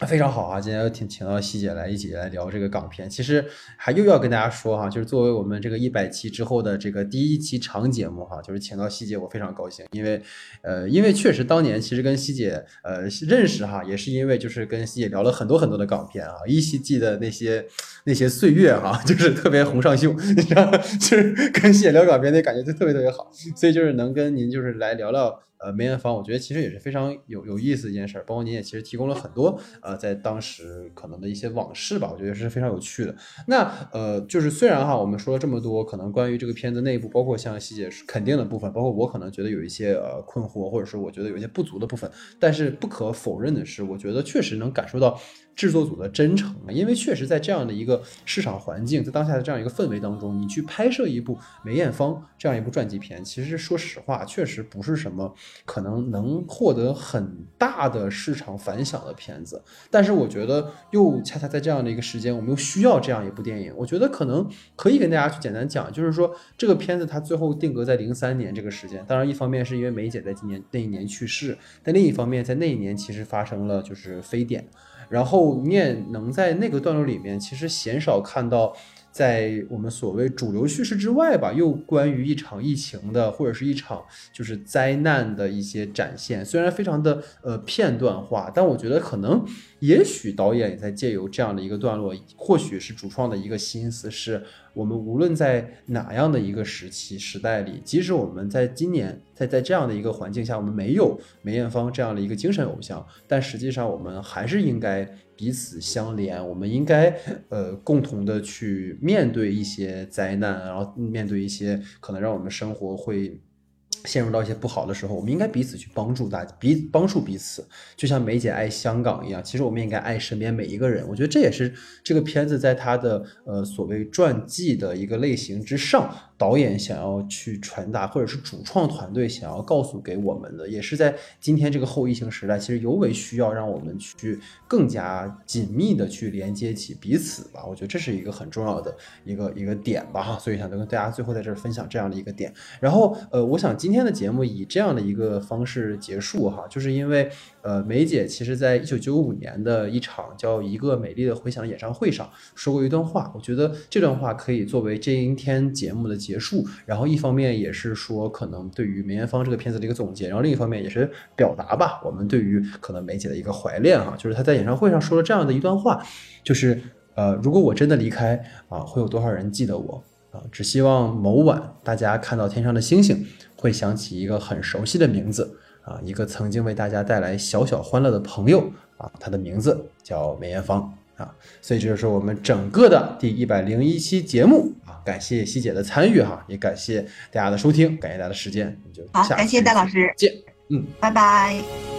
非常好啊！今天又请请到希姐来一起来聊这个港片。其实还又要跟大家说哈，就是作为我们这个一百期之后的这个第一期长节目哈，就是请到希姐，我非常高兴，因为呃，因为确实当年其实跟希姐呃认识哈，也是因为就是跟希姐聊了很多很多的港片啊，依稀记得那些那些岁月哈，[LAUGHS] 就是特别红上秀，[LAUGHS] 你知道，就是跟希姐聊港片那感觉就特别特别好，所以就是能跟您就是来聊聊。呃，梅艳芳，我觉得其实也是非常有有意思一件事儿，包括您也其实提供了很多呃，在当时可能的一些往事吧，我觉得是非常有趣的。那呃，就是虽然哈，我们说了这么多，可能关于这个片子内部，包括像细节肯定的部分，包括我可能觉得有一些呃困惑，或者说我觉得有一些不足的部分，但是不可否认的是，我觉得确实能感受到。制作组的真诚啊，因为确实在这样的一个市场环境，在当下的这样一个氛围当中，你去拍摄一部梅艳芳这样一部传记片，其实说实话，确实不是什么可能能获得很大的市场反响的片子。但是我觉得，又恰恰在这样的一个时间，我们又需要这样一部电影。我觉得可能可以跟大家去简单讲，就是说这个片子它最后定格在零三年这个时间。当然，一方面是因为梅姐在今年那一年去世，但另一方面在那一年其实发生了就是非典。然后你也能在那个段落里面，其实鲜少看到，在我们所谓主流叙事之外吧，又关于一场疫情的或者是一场就是灾难的一些展现，虽然非常的呃片段化，但我觉得可能。也许导演也在借由这样的一个段落，或许是主创的一个心思，是我们无论在哪样的一个时期时代里，即使我们在今年在在这样的一个环境下，我们没有梅艳芳这样的一个精神偶像，但实际上我们还是应该彼此相连，我们应该呃共同的去面对一些灾难，然后面对一些可能让我们生活会。陷入到一些不好的时候，我们应该彼此去帮助大家，彼帮助彼此，就像梅姐爱香港一样。其实我们应该爱身边每一个人。我觉得这也是这个片子在它的呃所谓传记的一个类型之上。导演想要去传达，或者是主创团队想要告诉给我们的，也是在今天这个后疫情时代，其实尤为需要让我们去更加紧密的去连接起彼此吧。我觉得这是一个很重要的一个一个点吧，哈。所以想跟大家最后在这儿分享这样的一个点。然后，呃，我想今天的节目以这样的一个方式结束哈，就是因为。呃，梅姐其实在一九九五年的一场叫《一个美丽的回响》演唱会上说过一段话，我觉得这段话可以作为这一天节目的结束。然后一方面也是说，可能对于梅艳芳这个片子的一个总结，然后另一方面也是表达吧，我们对于可能梅姐的一个怀念啊。就是她在演唱会上说了这样的一段话，就是呃，如果我真的离开啊，会有多少人记得我啊？只希望某晚大家看到天上的星星，会想起一个很熟悉的名字。啊，一个曾经为大家带来小小欢乐的朋友啊，他的名字叫梅艳芳啊，所以这就是我们整个的第一百零一期节目啊，感谢西姐的参与哈，也感谢大家的收听，感谢大家的时间，好，感谢戴老师，见，嗯，拜拜。